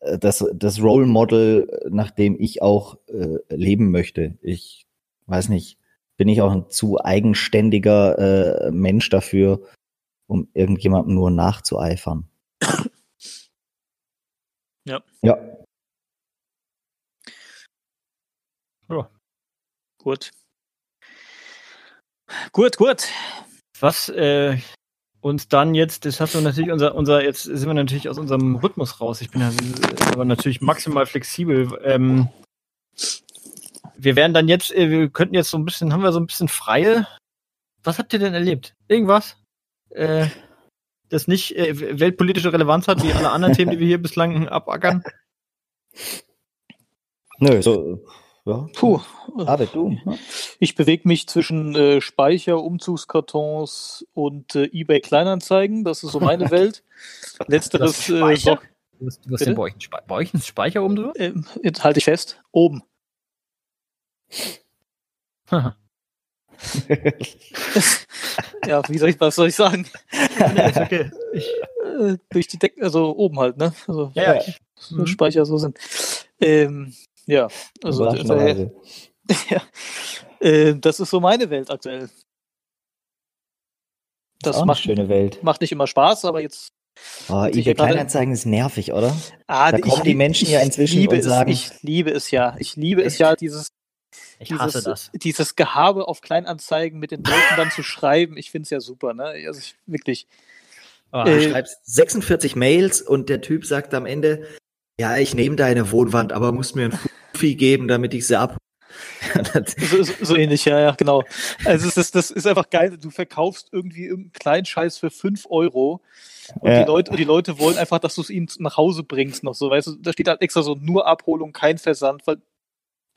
äh, das, das Role Model, nach dem ich auch äh, leben möchte. Ich weiß nicht, bin ich auch ein zu eigenständiger äh, Mensch dafür, um irgendjemandem nur nachzueifern. Ja. Ja. Gut. Gut, gut. Was, äh, uns dann jetzt, das hast du natürlich unser, unser, jetzt sind wir natürlich aus unserem Rhythmus raus. Ich bin ja aber natürlich maximal flexibel. Ähm, wir werden dann jetzt, äh, wir könnten jetzt so ein bisschen, haben wir so ein bisschen freie. Was habt ihr denn erlebt? Irgendwas? Äh, das nicht äh, weltpolitische Relevanz hat, wie alle anderen Themen, die wir hier bislang abackern? Nö, so, ja. Puh. Aber du. Ich bewege mich zwischen äh, Speicher, Umzugskartons und äh, eBay Kleinanzeigen. Das ist so meine Welt. Letzteres äh, Speicher? so, Du hast, den Speicher oben drüber? äh, jetzt halte ich fest, oben. Ja, wie soll ich, was soll ich sagen? nee, ist okay. Ich, Äh, durch die Decke, also oben halt, ne? Also ja, ja, Mhm. Speicher so sind. Ähm, ja, also Überraschenderweise. ja, äh, das ist so meine Welt aktuell. Das Auch eine macht, schöne Welt. macht nicht immer Spaß, aber jetzt. Oh, ich eBay Kleinanzeigen ist nervig, oder? Ah, Da kommen die Menschen ja inzwischen liebe und es, sagen- Ich liebe es ja. Ich liebe es ja, dieses, ich hasse dieses, das. dieses Gehabe auf Kleinanzeigen mit den Leuten dann zu schreiben. Ich finde es ja super, ne? Also ich, wirklich. Ah, Du Äh, schreibst 46 Mails und der Typ sagt am Ende, ja, ich nehme deine Wohnwand, aber musst mir ein Fuffi geben, damit ich sie ab. Das- So, so, so ähnlich, ja, ja, genau. Also es ist, das ist einfach geil. Du verkaufst irgendwie irgendeinen kleinen Scheiß für 5 Euro und Ja. die, Leute, die Leute wollen einfach, dass du es ihnen nach Hause bringst noch so. Weißt du, da steht halt extra so nur Abholung, kein Versand, weil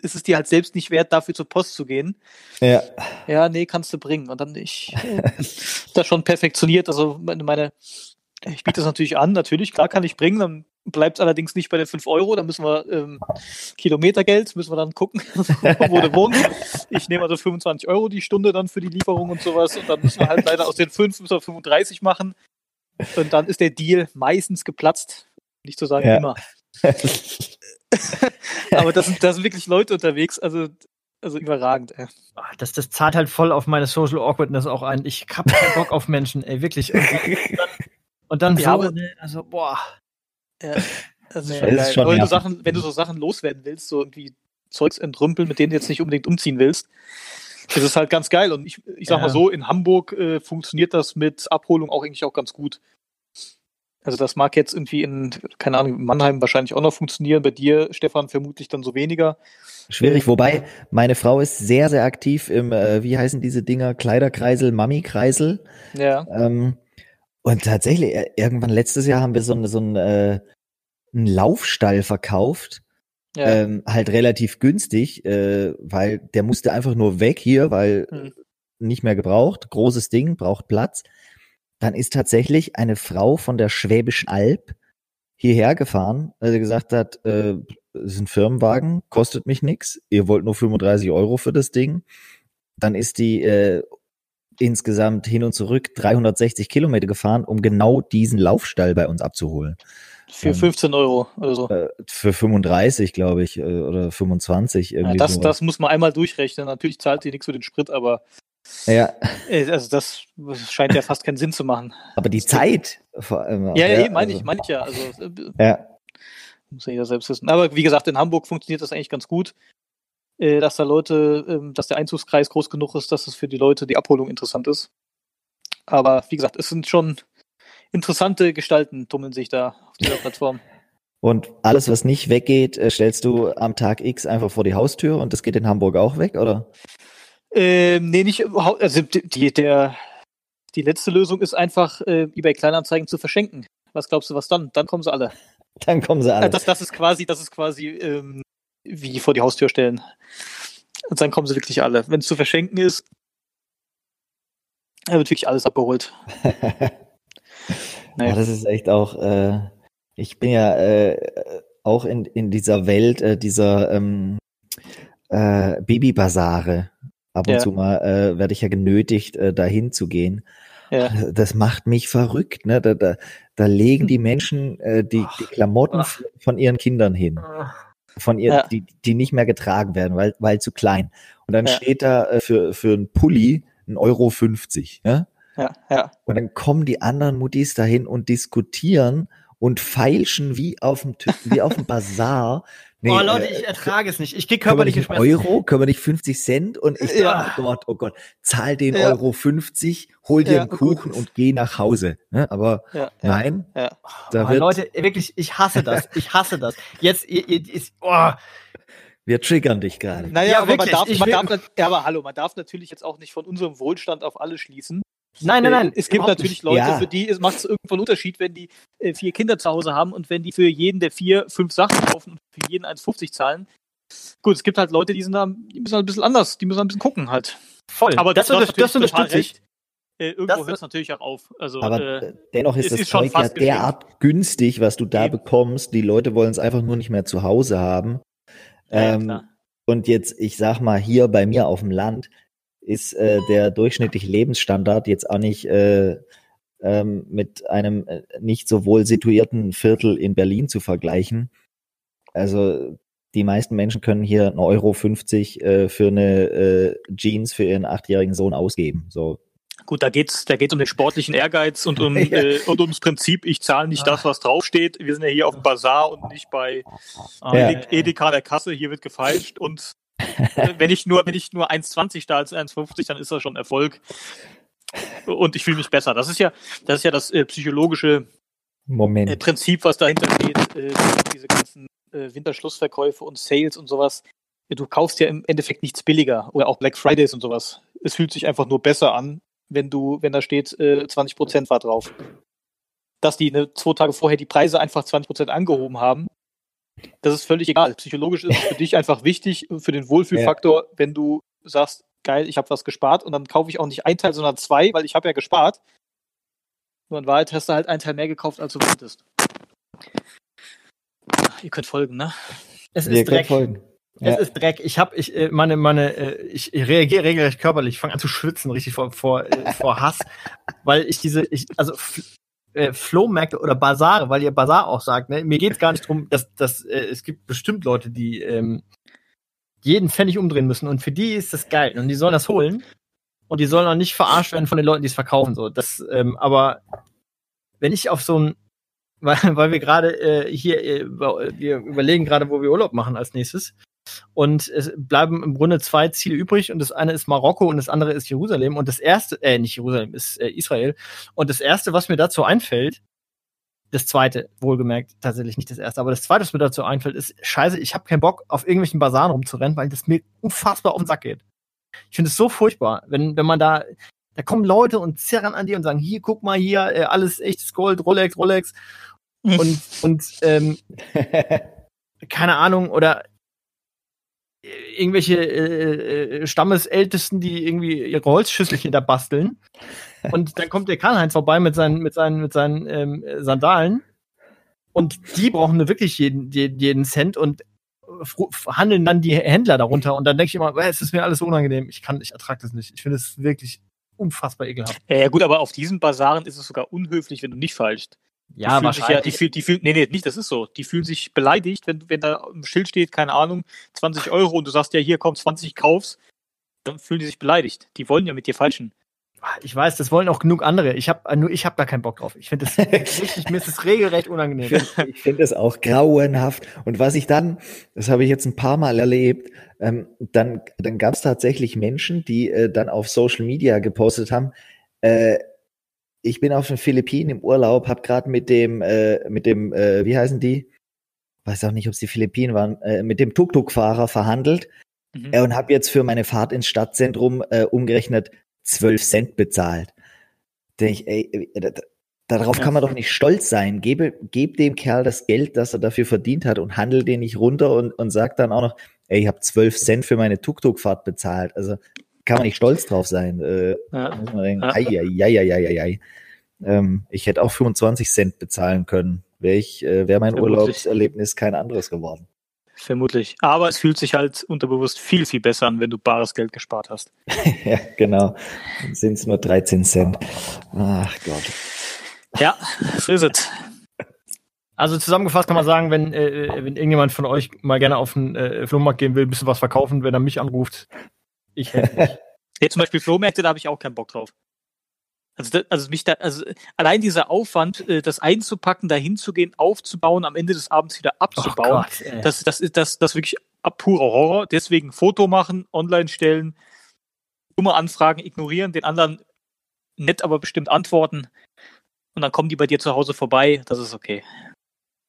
es ist dir halt selbst nicht wert, dafür zur Post zu gehen. ja. Ja, nee, kannst du bringen. Und dann ich äh, das schon perfektioniert. Also meine, meine ich biete das natürlich an, natürlich, klar kann ich bringen, dann bleibt es allerdings nicht bei den 5 Euro, dann müssen wir ähm, Kilometergeld, müssen wir dann gucken, wo du wohnst. Ich nehme also 25 Euro die Stunde dann für die Lieferung und sowas und dann müssen wir halt leider aus den 5 müssen wir 35 machen und dann ist der Deal meistens geplatzt, nicht zu sagen Ja. immer. Aber das sind, da sind wirklich Leute unterwegs, also, also überragend. Ey. Ah, Das, das zahlt halt voll auf meine Social Awkwardness auch ein. Ich hab keinen Bock auf Menschen, ey, wirklich. Und dann, und dann Ja, so, ne, also, boah. Ja, das ist Nee, das ist schon wenn, du nervig. Sachen, wenn du so Sachen loswerden willst, so irgendwie Zeugs entrümpeln, mit denen du jetzt nicht unbedingt umziehen willst, ist es halt ganz geil. Und ich, ich sag Ja. mal so, in Hamburg äh, funktioniert das mit Abholung auch eigentlich auch ganz gut. Also das mag jetzt irgendwie in, keine Ahnung, Mannheim wahrscheinlich auch noch funktionieren. Bei dir, Stefan, vermutlich dann so weniger. Schwierig, wobei meine Frau ist sehr, sehr aktiv im, äh, wie heißen diese Dinger, Kleiderkreisel, Mami-Kreisel. Ja, Ähm, und tatsächlich, äh, irgendwann letztes Jahr haben wir so, so ein, äh, einen Laufstall verkauft. ja. Ähm, halt relativ günstig, äh, weil der musste einfach nur weg hier, weil Hm. nicht mehr gebraucht. Großes Ding, braucht Platz. Dann ist tatsächlich eine Frau von der Schwäbischen Alb hierher gefahren, weil sie gesagt hat, äh, es ist ein Firmenwagen, kostet mich nix. Ihr wollt nur 35 Euro für das Ding. Dann ist die äh, insgesamt hin und zurück 360 Kilometer gefahren, um genau diesen Laufstall bei uns abzuholen. für ähm, 15 Euro oder so. Äh, für 35, glaube ich, äh, oder 25 Ja, irgendwie. das, sowas. das muss man einmal durchrechnen. Natürlich zahlt die nichts für den Sprit, aber Ja, äh, also das scheint ja fast keinen Sinn zu machen. aber die Zeit vor allem. Ja, ja, eben, meine also, ich, meine ich ja. Also äh, Ja, Muss ja jeder selbst wissen. Aber wie gesagt, in Hamburg funktioniert das eigentlich ganz gut, äh, dass da Leute, ähm, dass der Einzugskreis groß genug ist, dass es für die Leute die Abholung interessant ist. Aber wie gesagt, es sind schon interessante Gestalten, tummeln sich da auf dieser Plattform. und alles, was nicht weggeht, stellst du am Tag X einfach vor die Haustür und das geht in Hamburg auch weg, oder? Ähm, nee, nicht überhaupt. Also die, der, die letzte Lösung ist einfach, äh, eBay Kleinanzeigen zu verschenken. Was glaubst du, was dann? Dann kommen sie alle. Dann kommen sie Äh, alle. Das, das ist quasi, das ist quasi ähm, wie vor die Haustür stellen. Und dann kommen sie wirklich alle. Wenn es zu verschenken ist, dann wird wirklich alles abgeholt. Ja, das ist echt auch, äh, ich bin ja äh, auch in, in dieser Welt äh, dieser ähm, äh, Babybasare. Ab und Ja. zu mal äh, werde ich ja genötigt, äh, dahin zu gehen. Ja. Das macht mich verrückt, ne? Da, da, da legen die Menschen äh, die, die Klamotten Ach. von ihren Kindern hin. Von ihr, Ja. die, die nicht mehr getragen werden, weil, weil zu klein. Und dann steht da äh, für, für einen Pulli ein Euro 50, ja? Ja, ja. Und dann kommen die anderen Muttis dahin und diskutieren und feilschen wie auf dem, wie auf dem Bazar Nee, oh Leute, äh, ich ertrage es nicht. Ich krieg können wir nicht körperliche einen Schmerzen. Euro? Können wir nicht 50 Cent? Und ich, Ja. oh Gott, oh Gott, zahl den Ja. Euro 50, hol dir Ja, einen. Kuchen und geh nach Hause. Ne? Aber nein, ja. da Oh, wird, Leute, wirklich, ich hasse das. Ich hasse das. Jetzt, ihr, ihr, ist, oh, wir triggern dich gerade. Naja, Ja, aber man wirklich, darf, ich man darf, ja, aber hallo, man darf natürlich jetzt auch nicht von unserem Wohlstand auf alle schließen. Nein, nein, nein. Äh, Es gibt natürlich nicht. Leute, Ja. für die es macht es irgendwo einen Unterschied, wenn die äh, vier Kinder zu Hause haben und wenn die für jeden der vier fünf Sachen kaufen und für jeden 1,50 zahlen. Gut, es gibt halt Leute, die sind da, die müssen halt ein bisschen anders, die müssen ein bisschen gucken halt. voll. Aber das, das, das unterstütze ich. recht. Äh, irgendwo hört es natürlich auch auf. Also, Aber äh, äh, dennoch ist es das ist schon Zeug ja derart günstig, was du da Eben. bekommst. Die Leute wollen es einfach nur nicht mehr zu Hause haben. ja, ja, ähm, klar. und jetzt, ich sag mal, hier bei mir auf dem Land ist äh, der durchschnittliche Lebensstandard jetzt auch nicht äh, ähm, mit einem äh, nicht so wohl situierten Viertel in Berlin zu vergleichen. Also die meisten Menschen können hier 1,50 Euro 50, äh, für eine äh, Jeans für ihren achtjährigen Sohn ausgeben. So. Gut, da geht's, da geht's um den sportlichen Ehrgeiz und um Ja. äh, und ums Prinzip. Ich zahle nicht das, was draufsteht. Wir sind ja hier auf dem Bazar und nicht bei Ah, Ja. Ede- Edeka der Kasse. Hier wird gefeilscht und äh, wenn ich nur wenn ich nur 1,20 da als 1,50, dann ist das schon Erfolg. Und ich fühle mich besser. Das ist ja das ist ja das äh, psychologische Moment. äh, Prinzip, was dahinter steht. Äh, diese ganzen äh, Winterschlussverkäufe und Sales und sowas. Du kaufst ja im Endeffekt nichts billiger oder auch Black Fridays und sowas. Es fühlt sich einfach nur besser an, wenn du, wenn da steht, äh, 20% war drauf. Dass die ne, zwei Tage vorher die Preise einfach 20% angehoben haben, das ist völlig egal. Psychologisch ist es für dich einfach wichtig, für den Wohlfühlfaktor, wenn du sagst, geil, ich habe was gespart und dann kaufe ich auch nicht ein Teil, sondern zwei, weil ich habe ja gespart. Nur in Wahrheit hast du halt einen Teil mehr gekauft, als du wolltest. Ihr könnt folgen, ne? Es Wir ist können Dreck. folgen. Es Ja. ist Dreck. Ich habe, ich äh, meine, meine, äh, ich reagiere regelrecht körperlich. Ich fange an zu schwitzen, richtig vor vor, äh, vor Hass, weil ich diese, ich, also äh, Flohmärkte oder Basare, weil ihr Basar auch sagt. Ne? Mir geht's gar nicht drum, dass, dass äh, es gibt bestimmt Leute, die ähm, jeden Pfennig umdrehen müssen und für die ist das geil und die sollen das holen und die sollen auch nicht verarscht werden von den Leuten, die es verkaufen. So, das, ähm, aber wenn ich auf so ein weil, weil wir gerade äh, hier, äh, wir überlegen gerade, wo wir Urlaub machen als nächstes. Und es bleiben im Grunde zwei Ziele übrig und das eine ist Marokko und das andere ist Jerusalem und das erste, äh, nicht Jerusalem, ist äh, Israel. Und das erste, was mir dazu einfällt, das zweite, wohlgemerkt, tatsächlich nicht das erste, aber das zweite, was mir dazu einfällt, ist, scheiße, ich habe keinen Bock, auf irgendwelchen Basaren rumzurennen, weil das mir unfassbar auf den Sack geht. Ich finde es so furchtbar, wenn, wenn man da, da kommen Leute und zerren an dir und sagen, hier, guck mal, hier, äh, alles echtes Gold, Rolex, Rolex und, und ähm, keine Ahnung, oder irgendwelche äh, äh, Stammesältesten, die irgendwie ihre Holzschüsselchen da basteln. Und dann kommt der Karl-Heinz vorbei mit seinen, mit seinen, mit seinen ähm, Sandalen. Und die brauchen wirklich jeden, jeden, Cent und handeln dann die Händler darunter. Und dann denke ich immer, "Äh, es ist mir alles unangenehm. Ich kann, ich ertrage das nicht. Ich finde es wirklich unfassbar ekelhaft. Ja, ja, gut, aber auf diesen Basaren ist es sogar unhöflich, wenn du nicht falschst. Die Ja, fühlen sich ja, die, fühlen, die fühlen, nee, nee, nicht, das ist so. Die fühlen sich beleidigt, wenn, wenn da im Schild steht, keine Ahnung, 20 Euro und du sagst ja, hier komm, 20 kaufst, dann fühlen die sich beleidigt. Die wollen ja mit dir falschen. Ich weiß, das wollen auch genug andere. Ich habe nur ich habe da keinen Bock drauf. Ich finde das richtig, mir ist das regelrecht unangenehm. Ich finde es auch grauenhaft. Und was ich dann, das habe ich jetzt ein paar Mal erlebt, ähm, dann, dann gab es tatsächlich Menschen, die äh, dann auf Social Media gepostet haben, äh, ich bin auf den Philippinen im Urlaub, habe gerade mit dem, äh, mit dem, äh, wie heißen die? Weiß auch nicht, ob es die Philippinen waren, äh, mit dem Tuk-Tuk-Fahrer verhandelt Mhm. äh, und habe jetzt für meine Fahrt ins Stadtzentrum äh, umgerechnet 12 Cent bezahlt. Denke ich, ey, äh, da- da- darauf Ja. kann man doch nicht stolz sein. Gebe, geb dem Kerl das Geld, das er dafür verdient hat und handel den nicht runter und, und sagt dann auch noch, ey, ich habe 12 Cent für meine Tuk-Tuk-Fahrt bezahlt. Also kann man nicht stolz drauf sein. Äh, Ja. muss man denken, Ja. ei, ei, ei, ei, ei, ei, ei. Ähm, ich hätte auch 25 Cent bezahlen können. Wäre äh, wäre mein Vermutlich. Urlaubserlebnis kein anderes geworden. Vermutlich. Aber es fühlt sich halt unterbewusst viel, viel besser an, wenn du bares Geld gespart hast. ja, genau. Sind es nur 13 Cent. Ach Gott. Ja, so ist es. Also zusammengefasst kann man sagen, wenn, äh, wenn irgendjemand von euch mal gerne auf den äh, Flohmarkt gehen will, ein bisschen was verkaufen, wenn er mich anruft, ich helfe nicht. Jetzt zum Beispiel Flohmärkte, da habe ich auch keinen Bock drauf. Also, das, also mich da, also allein dieser Aufwand, äh, das einzupacken, dahin zu gehen, aufzubauen, am Ende des Abends wieder abzubauen, Gott, ey. das, das ist das, das wirklich ab- purer Horror. Deswegen Foto machen, online stellen, dumme Anfragen ignorieren, den anderen nett, aber bestimmt antworten. Und dann kommen die bei dir zu Hause vorbei. Das ist okay.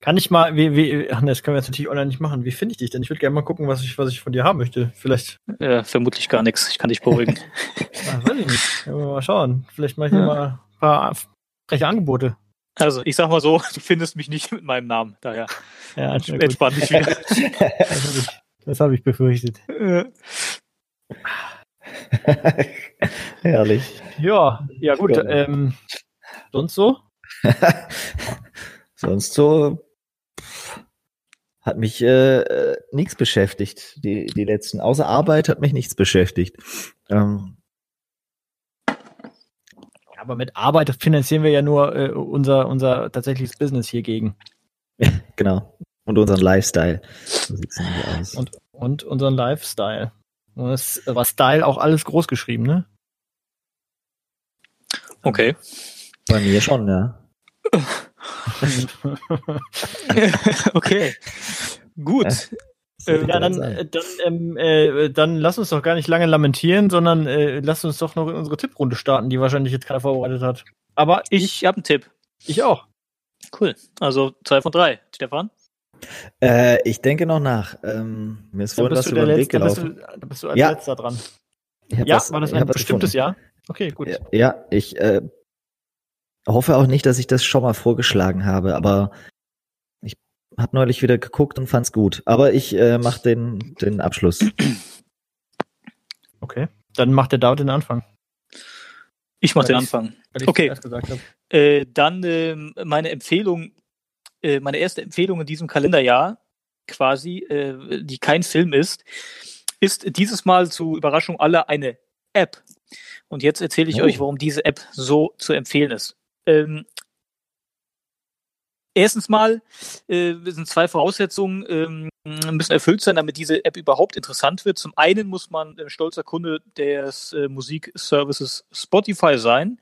Kann ich mal, wie, wie, ach, ne, das können wir jetzt natürlich online nicht machen. Wie finde ich dich denn? Ich würde gerne mal gucken, was ich, was ich von dir haben möchte. Vielleicht, Äh, vermutlich gar nichts. Ich kann dich beruhigen. ah, weiß ich nicht. Ja, Mal schauen. Vielleicht mache ich Ja. mal ein paar freche Angebote. also, ich sag mal so, du findest mich nicht mit meinem Namen. Daher Ja, entspann dich wieder. Das habe ich, hab ich befürchtet. Herrlich. Ja, ja gut. Ja. Ähm, sonst so? Sonst so hat mich äh, äh, nichts beschäftigt. Die, die letzten, außer Arbeit hat mich nichts beschäftigt. Ähm, aber mit Arbeit finanzieren wir ja nur äh, unser, unser tatsächliches Business hier gegen. genau. Und unseren Lifestyle. So. Und, und unseren Lifestyle. Und das war Style auch alles groß geschrieben, ne? okay. Bei mir schon, ja. okay. Gut. Wird Ja, das dann, äh, dann, ähm, äh, dann lass uns doch gar nicht lange lamentieren, sondern äh, lass uns doch noch in unsere Tipprunde starten, die wahrscheinlich jetzt keiner vorbereitet hat. Aber Ich habe einen Tipp. ich auch. Cool. Also zwei von drei. Stefan? Äh, ich denke noch nach. Ähm, mir ist vorhin bist, was über den Weg Letzte, dann bist, gelaufen. du, dann bist du als Ja. letzter dran. Ich Ja, was- war das ich ein bestimmtes gefunden. Jahr? Okay, gut. Ja, ja ich äh, hoffe auch nicht, dass ich das schon mal vorgeschlagen habe, aber ich habe neulich wieder geguckt und fand's gut. Aber ich äh, mache den, den Abschluss. Okay. Dann macht der David den Anfang. Ich mache den ich- Anfang. Weil ich Okay. zuerst gesagt habe. Äh, dann ähm, meine Empfehlung, äh, meine erste Empfehlung in diesem Kalenderjahr, quasi, äh, die kein Film ist, ist dieses Mal zur Überraschung aller eine App. Und jetzt erzähle ich Oh. euch, warum diese App so zu empfehlen ist. Ähm, erstens mal äh, sind zwei Voraussetzungen ähm, müssen erfüllt sein, damit diese App überhaupt interessant wird. Zum einen muss man äh, stolzer Kunde des äh, Musikservices Spotify sein.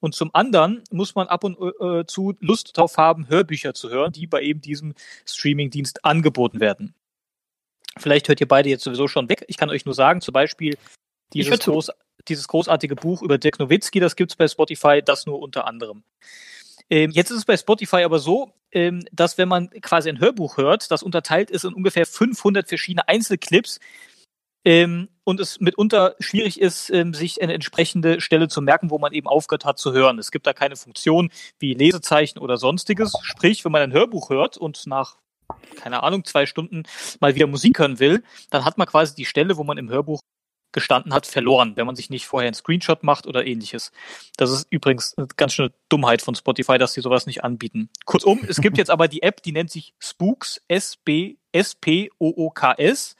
Und zum anderen muss man ab und äh, zu Lust darauf haben, Hörbücher zu hören, die bei eben diesem Streamingdienst angeboten werden. Vielleicht hört ihr beide jetzt sowieso schon weg. Ich kann euch nur sagen, zum Beispiel dieses, zu. Dieses großartige Buch über Dirk Nowitzki, das gibt's bei Spotify, das nur unter anderem. Ähm, jetzt ist es bei Spotify aber so, ähm, dass wenn man quasi ein Hörbuch hört, das unterteilt ist in ungefähr 500 verschiedene Einzelclips, ähm, und es mitunter schwierig ist, ähm, sich eine entsprechende Stelle zu merken, wo man eben aufgehört hat zu hören. Es gibt da keine Funktion wie Lesezeichen oder sonstiges. Sprich, wenn man ein Hörbuch hört und nach, keine Ahnung, zwei Stunden mal wieder Musik hören will, dann hat man quasi die Stelle, wo man im Hörbuch gestanden hat, verloren, wenn man sich nicht vorher einen Screenshot macht oder ähnliches. Das ist übrigens eine ganz schöne Dummheit von Spotify, dass sie sowas nicht anbieten. Kurzum, es gibt jetzt aber die App, die nennt sich Spooks, S-B, S-P-O-O-K-S.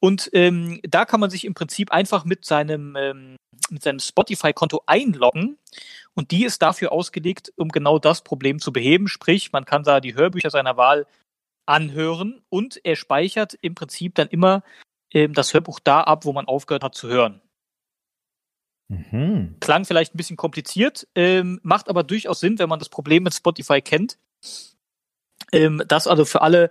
Und ähm, da kann man sich im Prinzip einfach mit seinem, ähm, mit seinem Spotify-Konto einloggen. Und die ist dafür ausgelegt, um genau das Problem zu beheben. Sprich, man kann da die Hörbücher seiner Wahl anhören und er speichert im Prinzip dann immer ähm, das Hörbuch da ab, wo man aufgehört hat zu hören. Mhm. Klang vielleicht ein bisschen kompliziert, ähm, macht aber durchaus Sinn, wenn man das Problem mit Spotify kennt. Ähm, das also für alle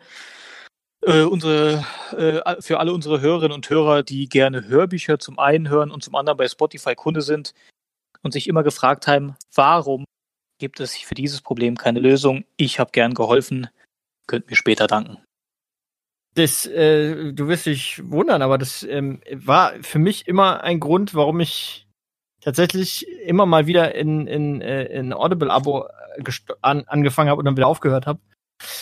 äh, unsere äh, für alle unsere Hörerinnen und Hörer, die gerne Hörbücher zum einen hören und zum anderen bei Spotify Kunde sind und sich immer gefragt haben, warum gibt es für dieses Problem keine Lösung? Ich habe gern geholfen, könnt mir später danken. Das, äh, du wirst dich wundern, aber das ähm, war für mich immer ein Grund, warum ich tatsächlich immer mal wieder in, in, äh, in Audible-Abo äh, an, angefangen habe und dann wieder aufgehört habe.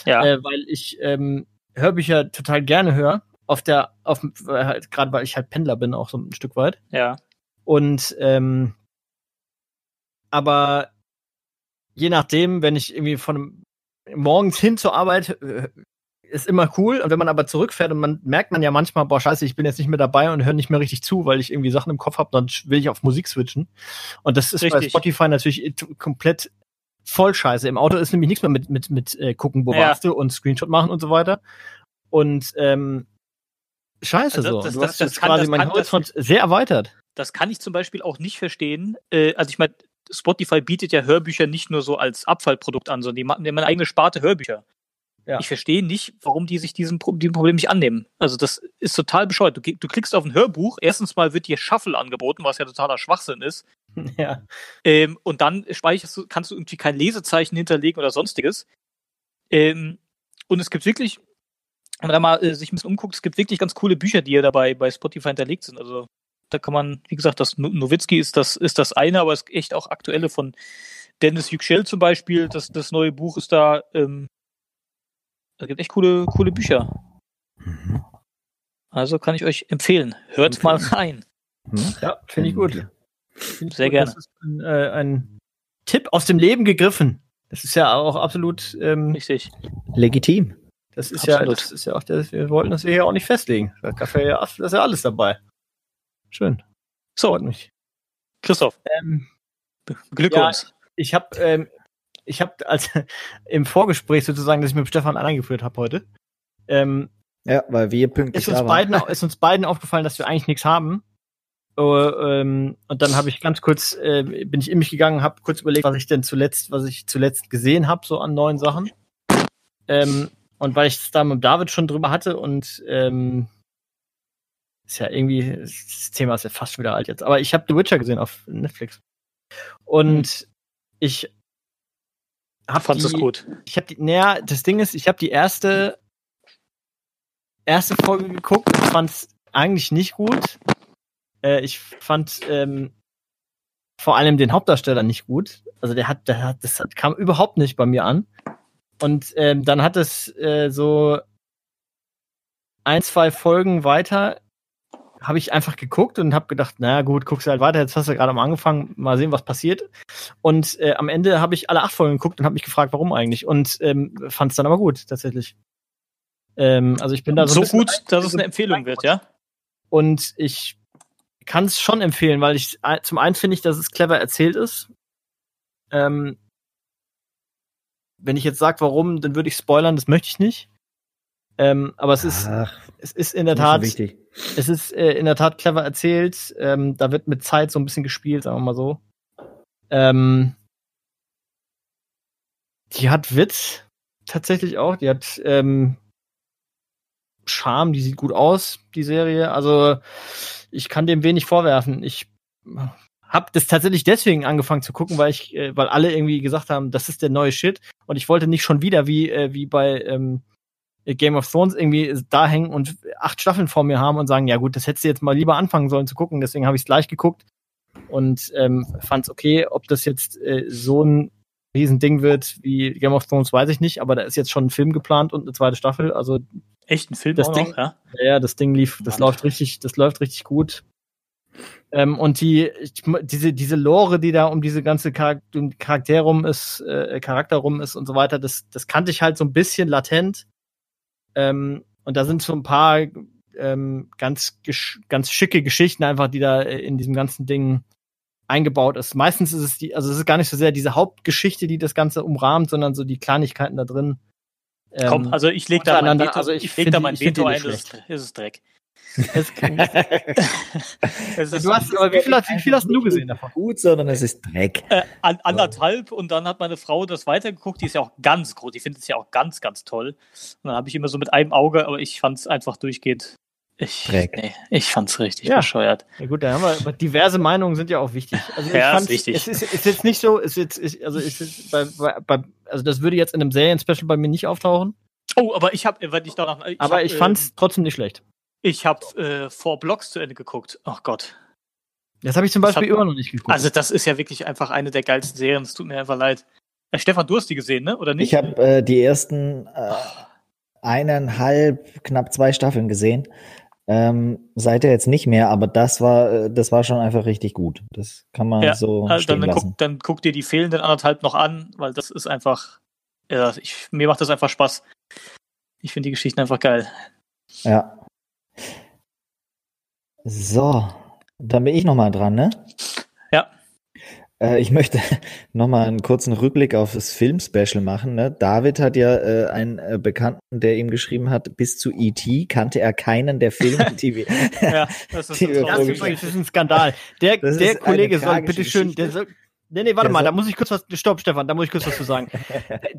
Ja, Äh, weil ich ähm, Hörbücher total gerne höre. Auf der, auf äh, halt, gerade weil ich halt Pendler bin, auch so ein Stück weit. ja, Und ähm, aber je nachdem, wenn ich irgendwie von morgens hin zur Arbeit ist immer cool. Und wenn man aber zurückfährt und man merkt man ja manchmal, boah, scheiße, ich bin jetzt nicht mehr dabei und höre nicht mehr richtig zu, weil ich irgendwie Sachen im Kopf habe, dann will ich auf Musik switchen. Und das ist bei Richtig. Spotify natürlich äh, komplett voll scheiße. Im Auto ist nämlich nichts mehr mit, mit, mit äh, gucken, wo Ja. warst du und Screenshot machen und so weiter. Und ähm, scheiße Also so. das- du das- hast das jetzt kann- quasi das das- Horizont sehr erweitert. das kann ich zum Beispiel auch nicht verstehen. Äh, also ich meine, Spotify bietet ja Hörbücher nicht nur so als Abfallprodukt an, sondern die machen immer eine eigene Sparte Hörbücher. Ja. Ich verstehe nicht, warum die sich diesem, Pro- diesem Problem nicht annehmen. Also das ist total bescheuert. Du, du klickst auf ein Hörbuch, erstens mal wird dir Shuffle angeboten, was ja totaler Schwachsinn ist. ja. Ähm, und dann speicherst du, kannst du irgendwie kein Lesezeichen hinterlegen oder sonstiges. Ähm, und es gibt wirklich, wenn man da mal äh, sich ein bisschen umguckt, es gibt wirklich ganz coole Bücher, die ja dabei bei Spotify hinterlegt sind. Also da kann man, wie gesagt, das No- Nowitzki ist das, ist das eine, aber es ist echt auch aktuelle von Dennis Yüksel zum Beispiel. Das, das neue Buch ist da, ähm, es gibt echt coole, coole Bücher. Mhm. Also kann ich euch empfehlen. Hört mal rein. Hm? Ja, finde ich gut. Find ich Sehr gut. gerne. Das ist ein, äh, ein Tipp aus dem Leben gegriffen. Das ist ja auch absolut, ähm, Richtig. Legitim. das ist ja, Absolut. das ist ja auch, der, wir wollten das hier auch nicht festlegen. Da ja, das ist ja alles dabei. Schön. So, Freut mich. Christoph, Ähm, Glückwunsch. ich habe ähm, ich habe als im Vorgespräch sozusagen, das ich mit Stefan eingeführt habe heute, ähm, Ja, weil wir pünktlich ist uns beiden ist uns beiden aufgefallen, dass wir eigentlich nichts haben. Äh, ähm, und dann habe ich ganz kurz äh, bin ich in mich gegangen, habe kurz überlegt, was ich denn zuletzt, was ich zuletzt gesehen habe, so an neuen Sachen. Ähm, und weil ich es da mit David schon drüber hatte und ähm, ist ja irgendwie das Thema ist ja fast schon wieder alt jetzt, aber ich habe The Witcher gesehen auf Netflix und ich hab die, es gut. ich habe die, naja, das Ding ist, ich habe die erste erste Folge geguckt und fand es eigentlich nicht gut. Äh, ich fand ähm, vor allem den Hauptdarsteller nicht gut. Also der hat, der hat, das kam überhaupt nicht bei mir an. Und ähm, dann hat es äh, so ein, zwei Folgen weiter habe ich einfach geguckt und habe gedacht, naja gut, guckst du halt weiter, jetzt hast du gerade am angefangen, mal sehen, was passiert. Und äh, am Ende habe ich alle acht Folgen geguckt und habe mich gefragt, warum eigentlich. Und ähm, fand es dann aber gut, tatsächlich. Ähm, also ich bin da so, So gut, dass es eine Empfehlung wird, ja? und ich kann es schon empfehlen, weil ich ein- zum einen finde ich, dass es clever erzählt ist. Ähm, wenn ich jetzt sage, warum, dann würde ich spoilern, das möchte ich nicht. Ähm, aber es ist, Ach, es ist in der so Tat, wichtig. Es ist äh, in der Tat clever erzählt. Ähm, da wird mit Zeit so ein bisschen gespielt, sagen wir mal so. Ähm, die hat Witz tatsächlich auch. Die hat ähm, Charme, die sieht gut aus, die Serie. Also ich kann dem wenig vorwerfen. Ich habe das tatsächlich deswegen angefangen zu gucken, weil ich, äh, weil alle irgendwie gesagt haben, das ist der neue Shit. Und ich wollte nicht schon wieder wie äh, wie bei ähm, Game of Thrones irgendwie da hängen und acht Staffeln vor mir haben und sagen, ja gut, das hättest du jetzt mal lieber anfangen sollen zu gucken. Deswegen habe ich es gleich geguckt und ähm, fand es okay. Ob das jetzt äh, so ein Riesending wird wie Game of Thrones, weiß ich nicht. Aber da ist jetzt schon ein Film geplant und eine zweite Staffel. Also Echt ein Film Das Ding- noch, ja? ja, das Ding lief, das Mann. läuft richtig, das läuft richtig gut. Ähm, und die, ich, diese, diese Lore, die da um diese ganze Charak um die Charaktere rum ist, äh, Charakter rum ist und so weiter, das, das kannte ich halt so ein bisschen latent. Ähm, und da sind so ein paar ähm, ganz, ganz schicke Geschichten einfach, die da äh, in diesem ganzen Ding eingebaut ist. Meistens ist es die, also es ist gar nicht so sehr diese Hauptgeschichte, die das Ganze umrahmt, sondern so die Kleinigkeiten da drin. Ähm, Komm, also ich leg da mein Veto, also ich, ich leg da mein Veto ein, ist, ist es Dreck. Es, Es ist du hast, aber wie viel, hast, wie viel hast du gesehen davon? Gut, sondern es ist Dreck. äh, an, anderthalb und dann hat meine Frau das weitergeguckt, die ist ja auch ganz groß, die findet es ja auch ganz, ganz toll. Und dann habe ich immer so mit einem Auge, aber ich fand es einfach durchgehend. Ich, Dreck. Nee, ich fand es richtig Ja. bescheuert. Ja gut, da haben wir, aber diverse Meinungen sind ja auch wichtig. Also ich Ja, ist wichtig. Es ist, ist jetzt nicht so, ist jetzt, ist, also ist jetzt bei, bei, bei, also das würde jetzt in einem Serien-Special bei mir nicht auftauchen, Oh, aber ich habe, wenn ich danach, ich aber hab, ich fand's äh, trotzdem nicht schlecht. Ich habe äh, Four Blocks zu Ende geguckt. Oh Gott. Das habe ich zum Beispiel hat- immer noch nicht geguckt. Also das ist ja wirklich einfach eine der geilsten Serien. Es tut mir einfach leid. Äh, Stefan, du hast die gesehen, ne? Oder nicht? Ich habe äh, die ersten äh, eineinhalb, knapp zwei Staffeln gesehen. Ähm, seither jetzt nicht mehr, aber das war, äh, das war schon einfach richtig gut. Das kann man Ja, so Also stehen dann, lassen. guck, dann guck dir die fehlenden anderthalb noch an, weil das ist einfach, ja, ich, mir macht das einfach Spaß. Ich finde die Geschichten einfach geil. Ja. So, dann bin ich noch mal dran, ne? Ja. Äh, ich möchte noch mal einen kurzen Rückblick auf das Filmspecial machen. Ne? David hat ja äh, einen äh, Bekannten, der ihm geschrieben hat, bis zu E.T. kannte er keinen der Filme, die wir Ja, das ist wir das, ist das ein Skandal. Der, Das der Kollege soll tragische bitte schön, der soll, Nee, nee, warte Der mal, da muss ich kurz was, stopp, Stefan, da muss ich kurz was zu sagen.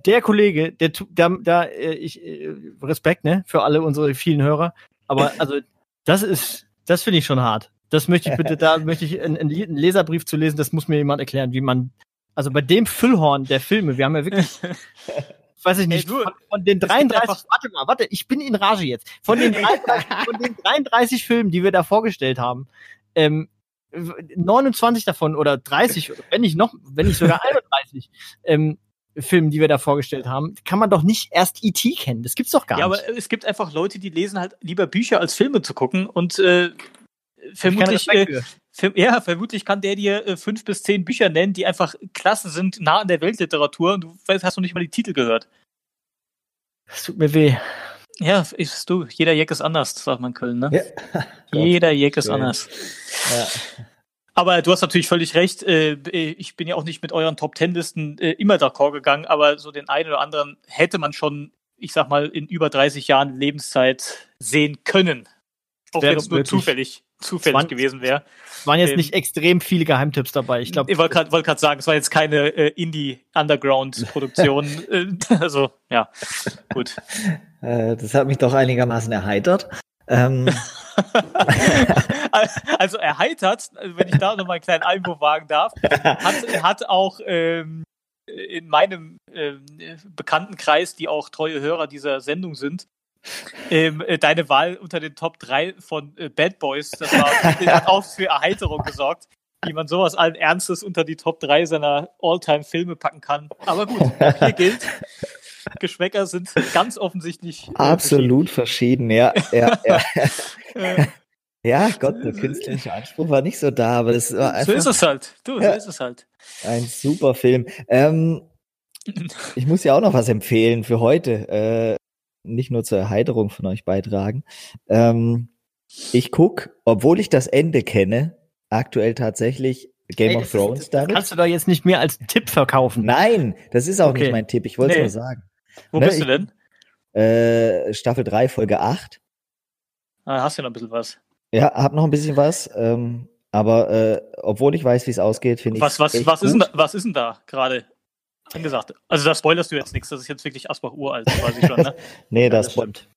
der Kollege, der, da, äh, ich, äh, Respekt, ne, für alle unsere vielen Hörer, aber also, das ist, das finde ich schon hart. Das möchte ich bitte, da möchte ich einen, einen Leserbrief zu lesen, das muss mir jemand erklären, wie man, also bei dem Füllhorn der Filme, wir haben ja wirklich, weiß ich nicht, Ey, du, von, von den gibt 33, einfach- warte mal, warte, ich bin in Rage jetzt. Von den 33, von den 33 Filmen, die wir da vorgestellt haben, ähm, 29 davon oder 30, wenn nicht noch, wenn nicht sogar 31 ähm, Filmen, die wir da vorgestellt haben, kann man doch nicht erst E.T. kennen. Das gibt's doch gar Ja, nicht. aber es gibt einfach Leute, die lesen halt lieber Bücher als Filme zu gucken und äh, vermutlich, äh. Ver- ja, vermutlich kann der dir äh, fünf bis zehn Bücher nennen, die einfach klasse sind, nah an der Weltliteratur und du weißt, hast noch nicht mal die Titel gehört. Das tut mir weh. Ja, ist du, jeder Jack ist anders, sagt man in Köln, ne? Ja. Jeder Jack ist anders. Ja. Aber du hast natürlich völlig recht. Äh, ich bin ja auch nicht mit euren Top Ten Listen äh, immer d'accord gegangen, aber so den einen oder anderen hätte man schon, ich sag mal, in über 30 Jahren Lebenszeit sehen können. Auch wenn es nur zufällig, zufällig Zwan- gewesen wäre. Es waren jetzt Ähm, nicht extrem viele Geheimtipps dabei. Ich glaube, Ich wollte gerade wollt sagen, es war jetzt keine äh, Indie-Underground-Produktion. äh, also, ja, gut. Äh, das hat mich doch einigermaßen erheitert. Ähm, also erheitert, wenn ich da noch mal einen kleinen Einwurf wagen darf, hat, hat auch ähm, in meinem ähm, Bekanntenkreis, die auch treue Hörer dieser Sendung sind, ähm, äh, deine Wahl unter den Top 3 von äh, Bad Boys, das war, hat auch für Erheiterung gesorgt, wie man sowas allen Ernstes unter die Top 3 seiner All-Time-Filme packen kann. Aber gut, hier gilt, Geschmäcker sind ganz offensichtlich äh, absolut verschieden, ja. Ja, ja. ja Gott, der künstlerische Anspruch war nicht so da, aber das war so ist einfach es halt. Du, so Ja. ist es halt. ein super Film. Ähm, ich muss ja auch noch was empfehlen für heute. Äh, nicht nur zur Erheiterung von euch beitragen. Ähm, ich guck, obwohl ich das Ende kenne, aktuell tatsächlich Game ey, of Thrones das damit. kannst du doch jetzt nicht mehr als Tipp verkaufen. Nein, das ist auch Okay. nicht mein Tipp. Ich wollte es Nee. nur sagen. Wo Ne, bist du ich- denn? Äh, Staffel 3, Folge 8. Ah, hast ja noch ein bisschen was. Ja, hab noch ein bisschen was. Ähm, aber äh, obwohl ich weiß, wie es ausgeht, finde ich Was, was, echt was, ist denn da, was ist denn da gerade angesagt? Also da spoilerst du jetzt nichts, das ist jetzt wirklich Asbach uralt quasi schon, ne? Nee, Ja, das, das stimmt.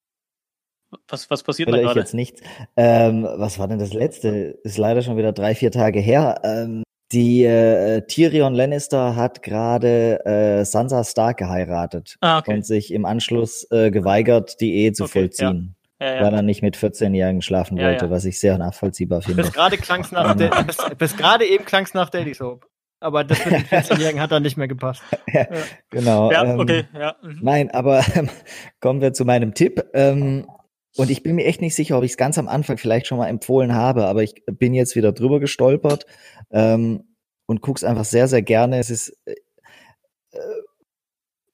Was, was passiert da spoilere ich gerade? jetzt nichts. Ähm, was war denn das letzte? Ist leider schon wieder drei, vier Tage her. Ähm, die äh, Tyrion Lannister hat gerade äh, Sansa Stark geheiratet Ah, okay. und sich im Anschluss äh, geweigert, die Ehe zu Okay, vollziehen, Ja, weil ja. er nicht mit 14-Jährigen schlafen Ja, wollte, ja. was ich sehr nachvollziehbar finde. Bis gerade klang's nach, Ähm. bis, bis gerade eben klang's nach Daily Soap. Aber das mit den 14-Jährigen hat dann nicht mehr gepasst. genau. Ja, ähm, okay, ja. mhm. Nein, aber ähm, kommen wir zu meinem Tipp. Ähm, und ich bin mir echt nicht sicher, ob ich es ganz am Anfang vielleicht schon mal empfohlen habe, aber ich bin jetzt wieder drüber gestolpert ähm, und guck's einfach sehr, sehr gerne. Es ist äh, äh,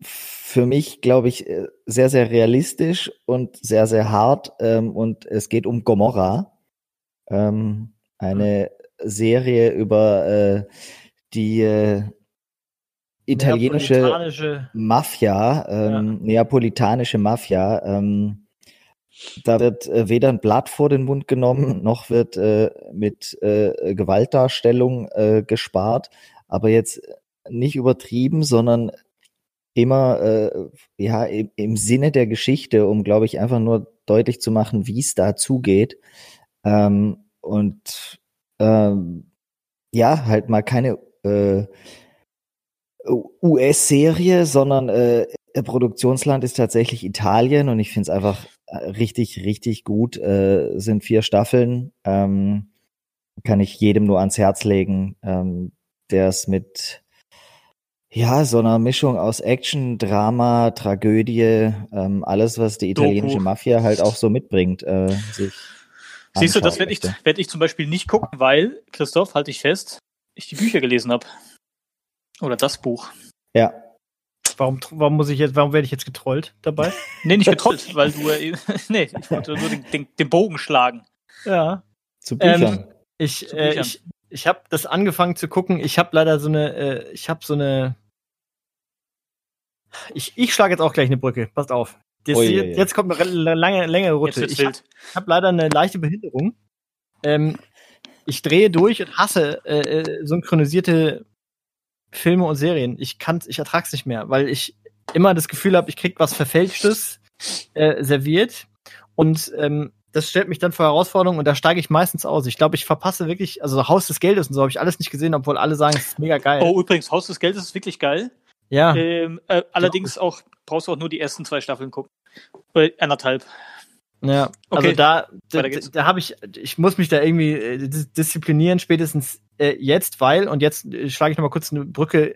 für mich, glaube ich, äh, sehr, sehr realistisch und sehr, sehr hart. Ähm, und es geht um Gomorra. Ähm, eine Serie über äh, die äh, italienische Mafia, ähm, neapolitanische Mafia. Ähm, da wird äh, weder ein Blatt vor den Mund genommen, noch wird äh, mit äh, Gewaltdarstellung äh, gespart, aber jetzt nicht übertrieben, sondern immer äh, ja im, im Sinne der Geschichte, um glaube ich einfach nur deutlich zu machen, wie es da zugeht. Ähm, und ähm, ja, halt mal keine äh, US-Serie, sondern Produktionsland ist tatsächlich Italien und ich finde es einfach richtig, richtig gut. Äh, sind vier Staffeln, ähm, kann ich jedem nur ans Herz legen, ähm, der es mit ja so einer Mischung aus Action, Drama, Tragödie, ähm, alles was die Doku. italienische Mafia halt auch so mitbringt, äh, Siehst du, das werde ich, werd ich zum Beispiel nicht gucken, weil, Christoph, halte ich fest, ich die Bücher gelesen habe. Oder das Buch. Ja, Warum, warum muss ich jetzt, warum werde ich jetzt getrollt dabei? Nee, nicht getrollt, weil du. Äh, nee, ich wollte nur den, den, den Bogen schlagen. Ja. zu Ähm, Büchern. Ich, Zu äh, ich, ich habe das angefangen zu gucken. Ich habe leider so eine, äh, ich habe so eine. Ich, ich schlage jetzt auch gleich eine Brücke. Passt auf. Das, ui, jetzt, ui. jetzt kommt eine lange, längere Rutsche. Ich habe hab leider eine leichte Behinderung. Ähm, ich drehe durch und hasse äh, äh, synchronisierte Filme und Serien. Ich kann, ich ertrag's nicht mehr, weil ich immer das Gefühl habe, ich krieg was Verfälschtes äh, serviert und ähm, das stellt mich dann vor Herausforderungen und da steige ich meistens aus. Ich glaube, ich verpasse wirklich, also Haus des Geldes und so habe ich alles nicht gesehen, obwohl alle sagen, es ist mega geil. Oh, übrigens, Haus des Geldes ist wirklich geil. ja, Ähm, äh, allerdings auch, brauchst du auch nur die ersten zwei Staffeln gucken. Äh, anderthalb. Ja. Okay. Also da, da, da habe ich, ich muss mich da irgendwie äh, dis- disziplinieren, spätestens äh, jetzt, weil, und jetzt äh, schlage ich noch mal kurz eine Brücke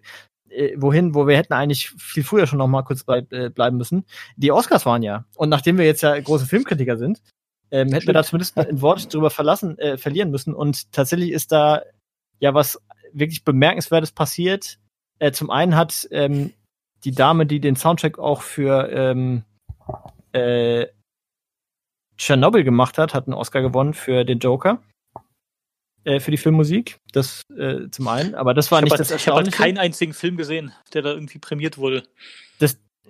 äh, wohin, wo wir hätten eigentlich viel früher schon noch mal kurz bei, äh, bleiben müssen. Die Oscars waren ja. Und nachdem wir jetzt ja große Filmkritiker sind, ähm, hätten wir da zumindest ein Wort drüber verlassen, äh, verlieren müssen. Und tatsächlich ist da ja was wirklich Bemerkenswertes passiert. Zum einen hat ähm, die Dame, die den Soundtrack auch für ähm, äh, Tschernobyl gemacht hat, hat einen Oscar gewonnen für den Joker. Äh, für die Filmmusik. Das äh, zum einen. Aber das war ich nicht habe das halt, ich hab halt keinen einzigen Film gesehen, der da irgendwie prämiert wurde.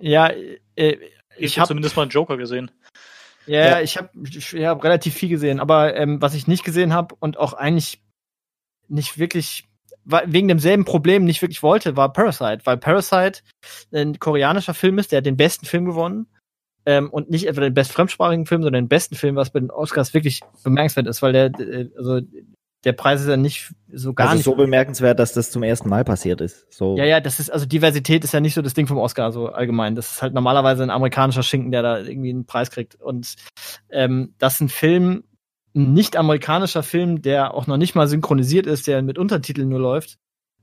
ja, äh, Ich ich habe habe zumindest mal einen Joker gesehen. Ja, Ja. ich habe ich hab relativ viel gesehen, aber ähm, was ich nicht gesehen habe und auch eigentlich nicht wirklich wegen demselben Problem nicht wirklich wollte, war Parasite, weil Parasite ein koreanischer Film ist, der hat den besten Film gewonnen ähm, und nicht etwa den best fremdsprachigen Film, sondern den besten Film, was bei den Oscars wirklich bemerkenswert ist, weil der äh, also der Preis ist ja nicht so gar also nicht so bemerkenswert, dass das zum ersten Mal passiert ist. So. ja, ja, das ist, also Diversität ist ja nicht so das Ding vom Oscar, so allgemein. Das ist halt normalerweise ein amerikanischer Schinken, der da irgendwie einen Preis kriegt. Und ähm, dass ein Film, ein nicht-amerikanischer Film, der auch noch nicht mal synchronisiert ist, der mit Untertiteln nur läuft,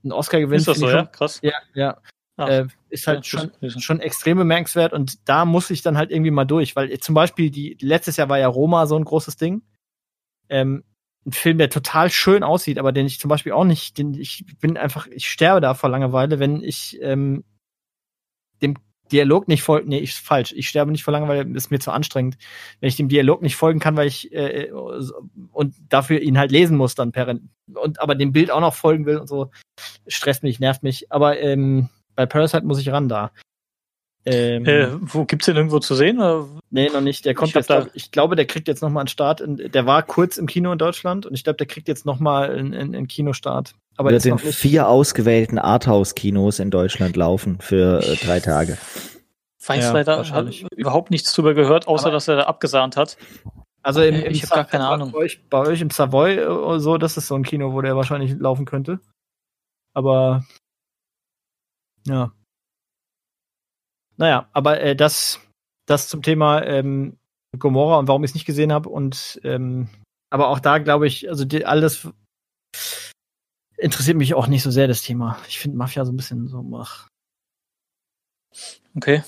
einen Oscar gewinnt. Ist das so, ja? Krass. ja, ja. Ach, Äh, ist halt ja, schon, schon extrem bemerkenswert und da muss ich dann halt irgendwie mal durch, weil zum Beispiel die letztes Jahr war ja Roma so ein großes Ding. Ähm, ein Film, der total schön aussieht, aber den ich zum Beispiel auch nicht, den ich bin einfach, ich sterbe da vor Langeweile, wenn ich ähm, dem Dialog nicht folge. Nee, ich falsch. Ich sterbe nicht vor Langeweile, ist mir zu anstrengend. Wenn ich dem Dialog nicht folgen kann, weil ich äh, und dafür ihn halt lesen muss dann per und aber dem Bild auch noch folgen will und so, stresst mich, nervt mich. Aber ähm, bei Parasite muss ich ran da. Ähm, Äh, wo gibt's den irgendwo zu sehen? Oder? nee, noch nicht. Der kommt ich jetzt, da- glaub, ich glaube, der kriegt jetzt noch mal einen Start. In, der war kurz im Kino in Deutschland und ich glaube, der kriegt jetzt noch mal einen, einen, einen Kinostart. Aber wird ist in noch nicht. vier ausgewählten Arthouse-Kinos in Deutschland laufen für äh, drei Tage. Weiß Ja, leider überhaupt nichts drüber gehört, außer Aber- dass er da abgesahnt hat. Also im, im Ich hab gar keine bei Ahnung. Euch, bei euch im Savoy oder so, das ist so ein Kino, wo der wahrscheinlich laufen könnte. Aber ja. Naja, aber äh, das, das zum Thema ähm, Gomorra und warum ich es nicht gesehen habe. Und ähm, aber auch da glaube ich, also die, alles interessiert mich auch nicht so sehr, das Thema. Ich finde Mafia so ein bisschen so, ach. Okay.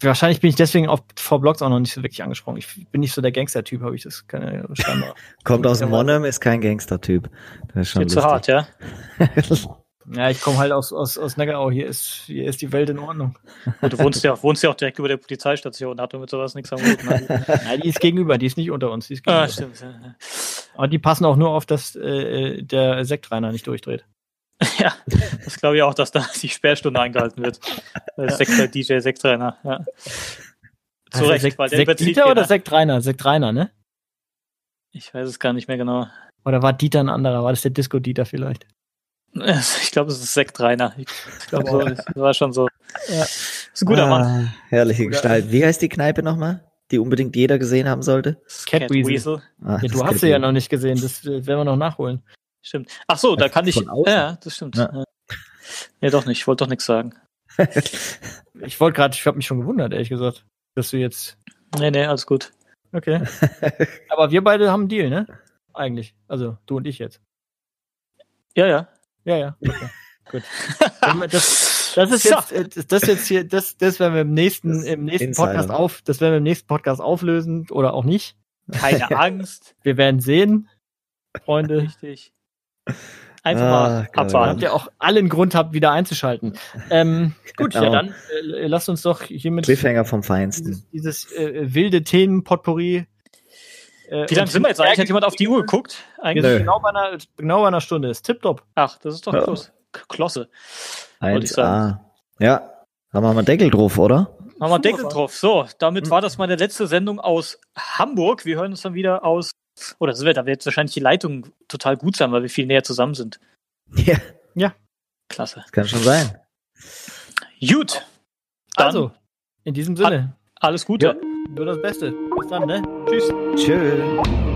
Wahrscheinlich bin ich deswegen auf vor Blogs auch noch nicht so wirklich angesprochen. Ich bin nicht so der Gangster-Typ, habe ich das keine. Kommt aus Ja, Monheim, ist kein Gangster-Typ. Das ist schon Viel zu hart, ja. Ja, ich komme halt aus, aus, aus Neckarau. Hier ist, hier ist die Welt in Ordnung. Und du wohnst ja, wohnst ja auch direkt über der Polizeistation, hat mit sowas nichts am Hut. Ne? Ja, die ist gegenüber, die ist nicht unter uns. Die ist gegenüber. ah, stimmt. ja. Aber die passen auch nur auf, dass äh, der Sektreiner nicht durchdreht. Ja, das glaube ich auch, dass da die Sperrstunde eingehalten wird. Sektor, DJ Sektrainer, ja. Zu Also Recht, Sekt, weil der überzieht Dieter oder jeder. Sektreiner? Sektreiner, ne? Ich weiß es gar nicht mehr genau. Oder war Dieter ein anderer? War das der Disco-Dieter vielleicht? Ich glaube, es ist Sektrainer. Ich glaube, so, das war schon so. Ja. Ist ein guter Mann. Ah, herrliche Gestalt. Wie heißt die Kneipe nochmal, die unbedingt jeder gesehen haben sollte? Cat Weasel. Ah, Ja, das du hast sie ja noch nicht gesehen, das werden wir noch nachholen. Stimmt. Ach so, da kann ich. Ja, das stimmt. Ja. Ja. ja, doch nicht. Ich wollte doch nichts sagen. Ich wollte gerade, ich habe mich schon gewundert, ehrlich gesagt, dass du jetzt. Nee, nee, alles gut. Okay. Aber wir beide haben einen Deal, ne? Eigentlich. Also du und ich jetzt. Ja, ja. Ja, ja. Okay. Gut. Das, das ist jetzt, äh, das- jetzt hier, das, das werden wir im nächsten, im nächsten Insider. Podcast auf, das werden wir im nächsten Podcast auflösen oder auch nicht. Keine Angst. Wir werden sehen, Freunde. Richtig. Einfach Ah, mal abwarten. habt ihr auch allen Grund habt, wieder einzuschalten. Ähm, gut, ja Genau. dann äh, lasst uns doch hiermit Cliffhanger vom Feinsten. dieses, dieses äh, wilde Themen-Potpourri. Äh, Wie lange sind wir jetzt eigentlich? Hat jemand auf die Uhr geguckt? Eigentlich? Nö. genau bei einer, genau bei einer Stunde. Ist tipptopp. Ach, das ist doch Ja. Klosse. Klosse. Wollte ich 1A. Ja, da machen wir Deckel drauf, oder? Machen wir Deckel drauf. So, damit Hm. war das meine letzte Sendung aus Hamburg. Wir hören uns dann wieder aus. Oder das wird, da wird wahrscheinlich die Leitung total gut sein, weil wir viel näher zusammen sind. Ja. Klasse. Das kann schon sein. Gut. Dann Also, in diesem Sinne, alles Gute. Ja. nur das Beste. Bis dann, ne? Tschüss. Tschüss.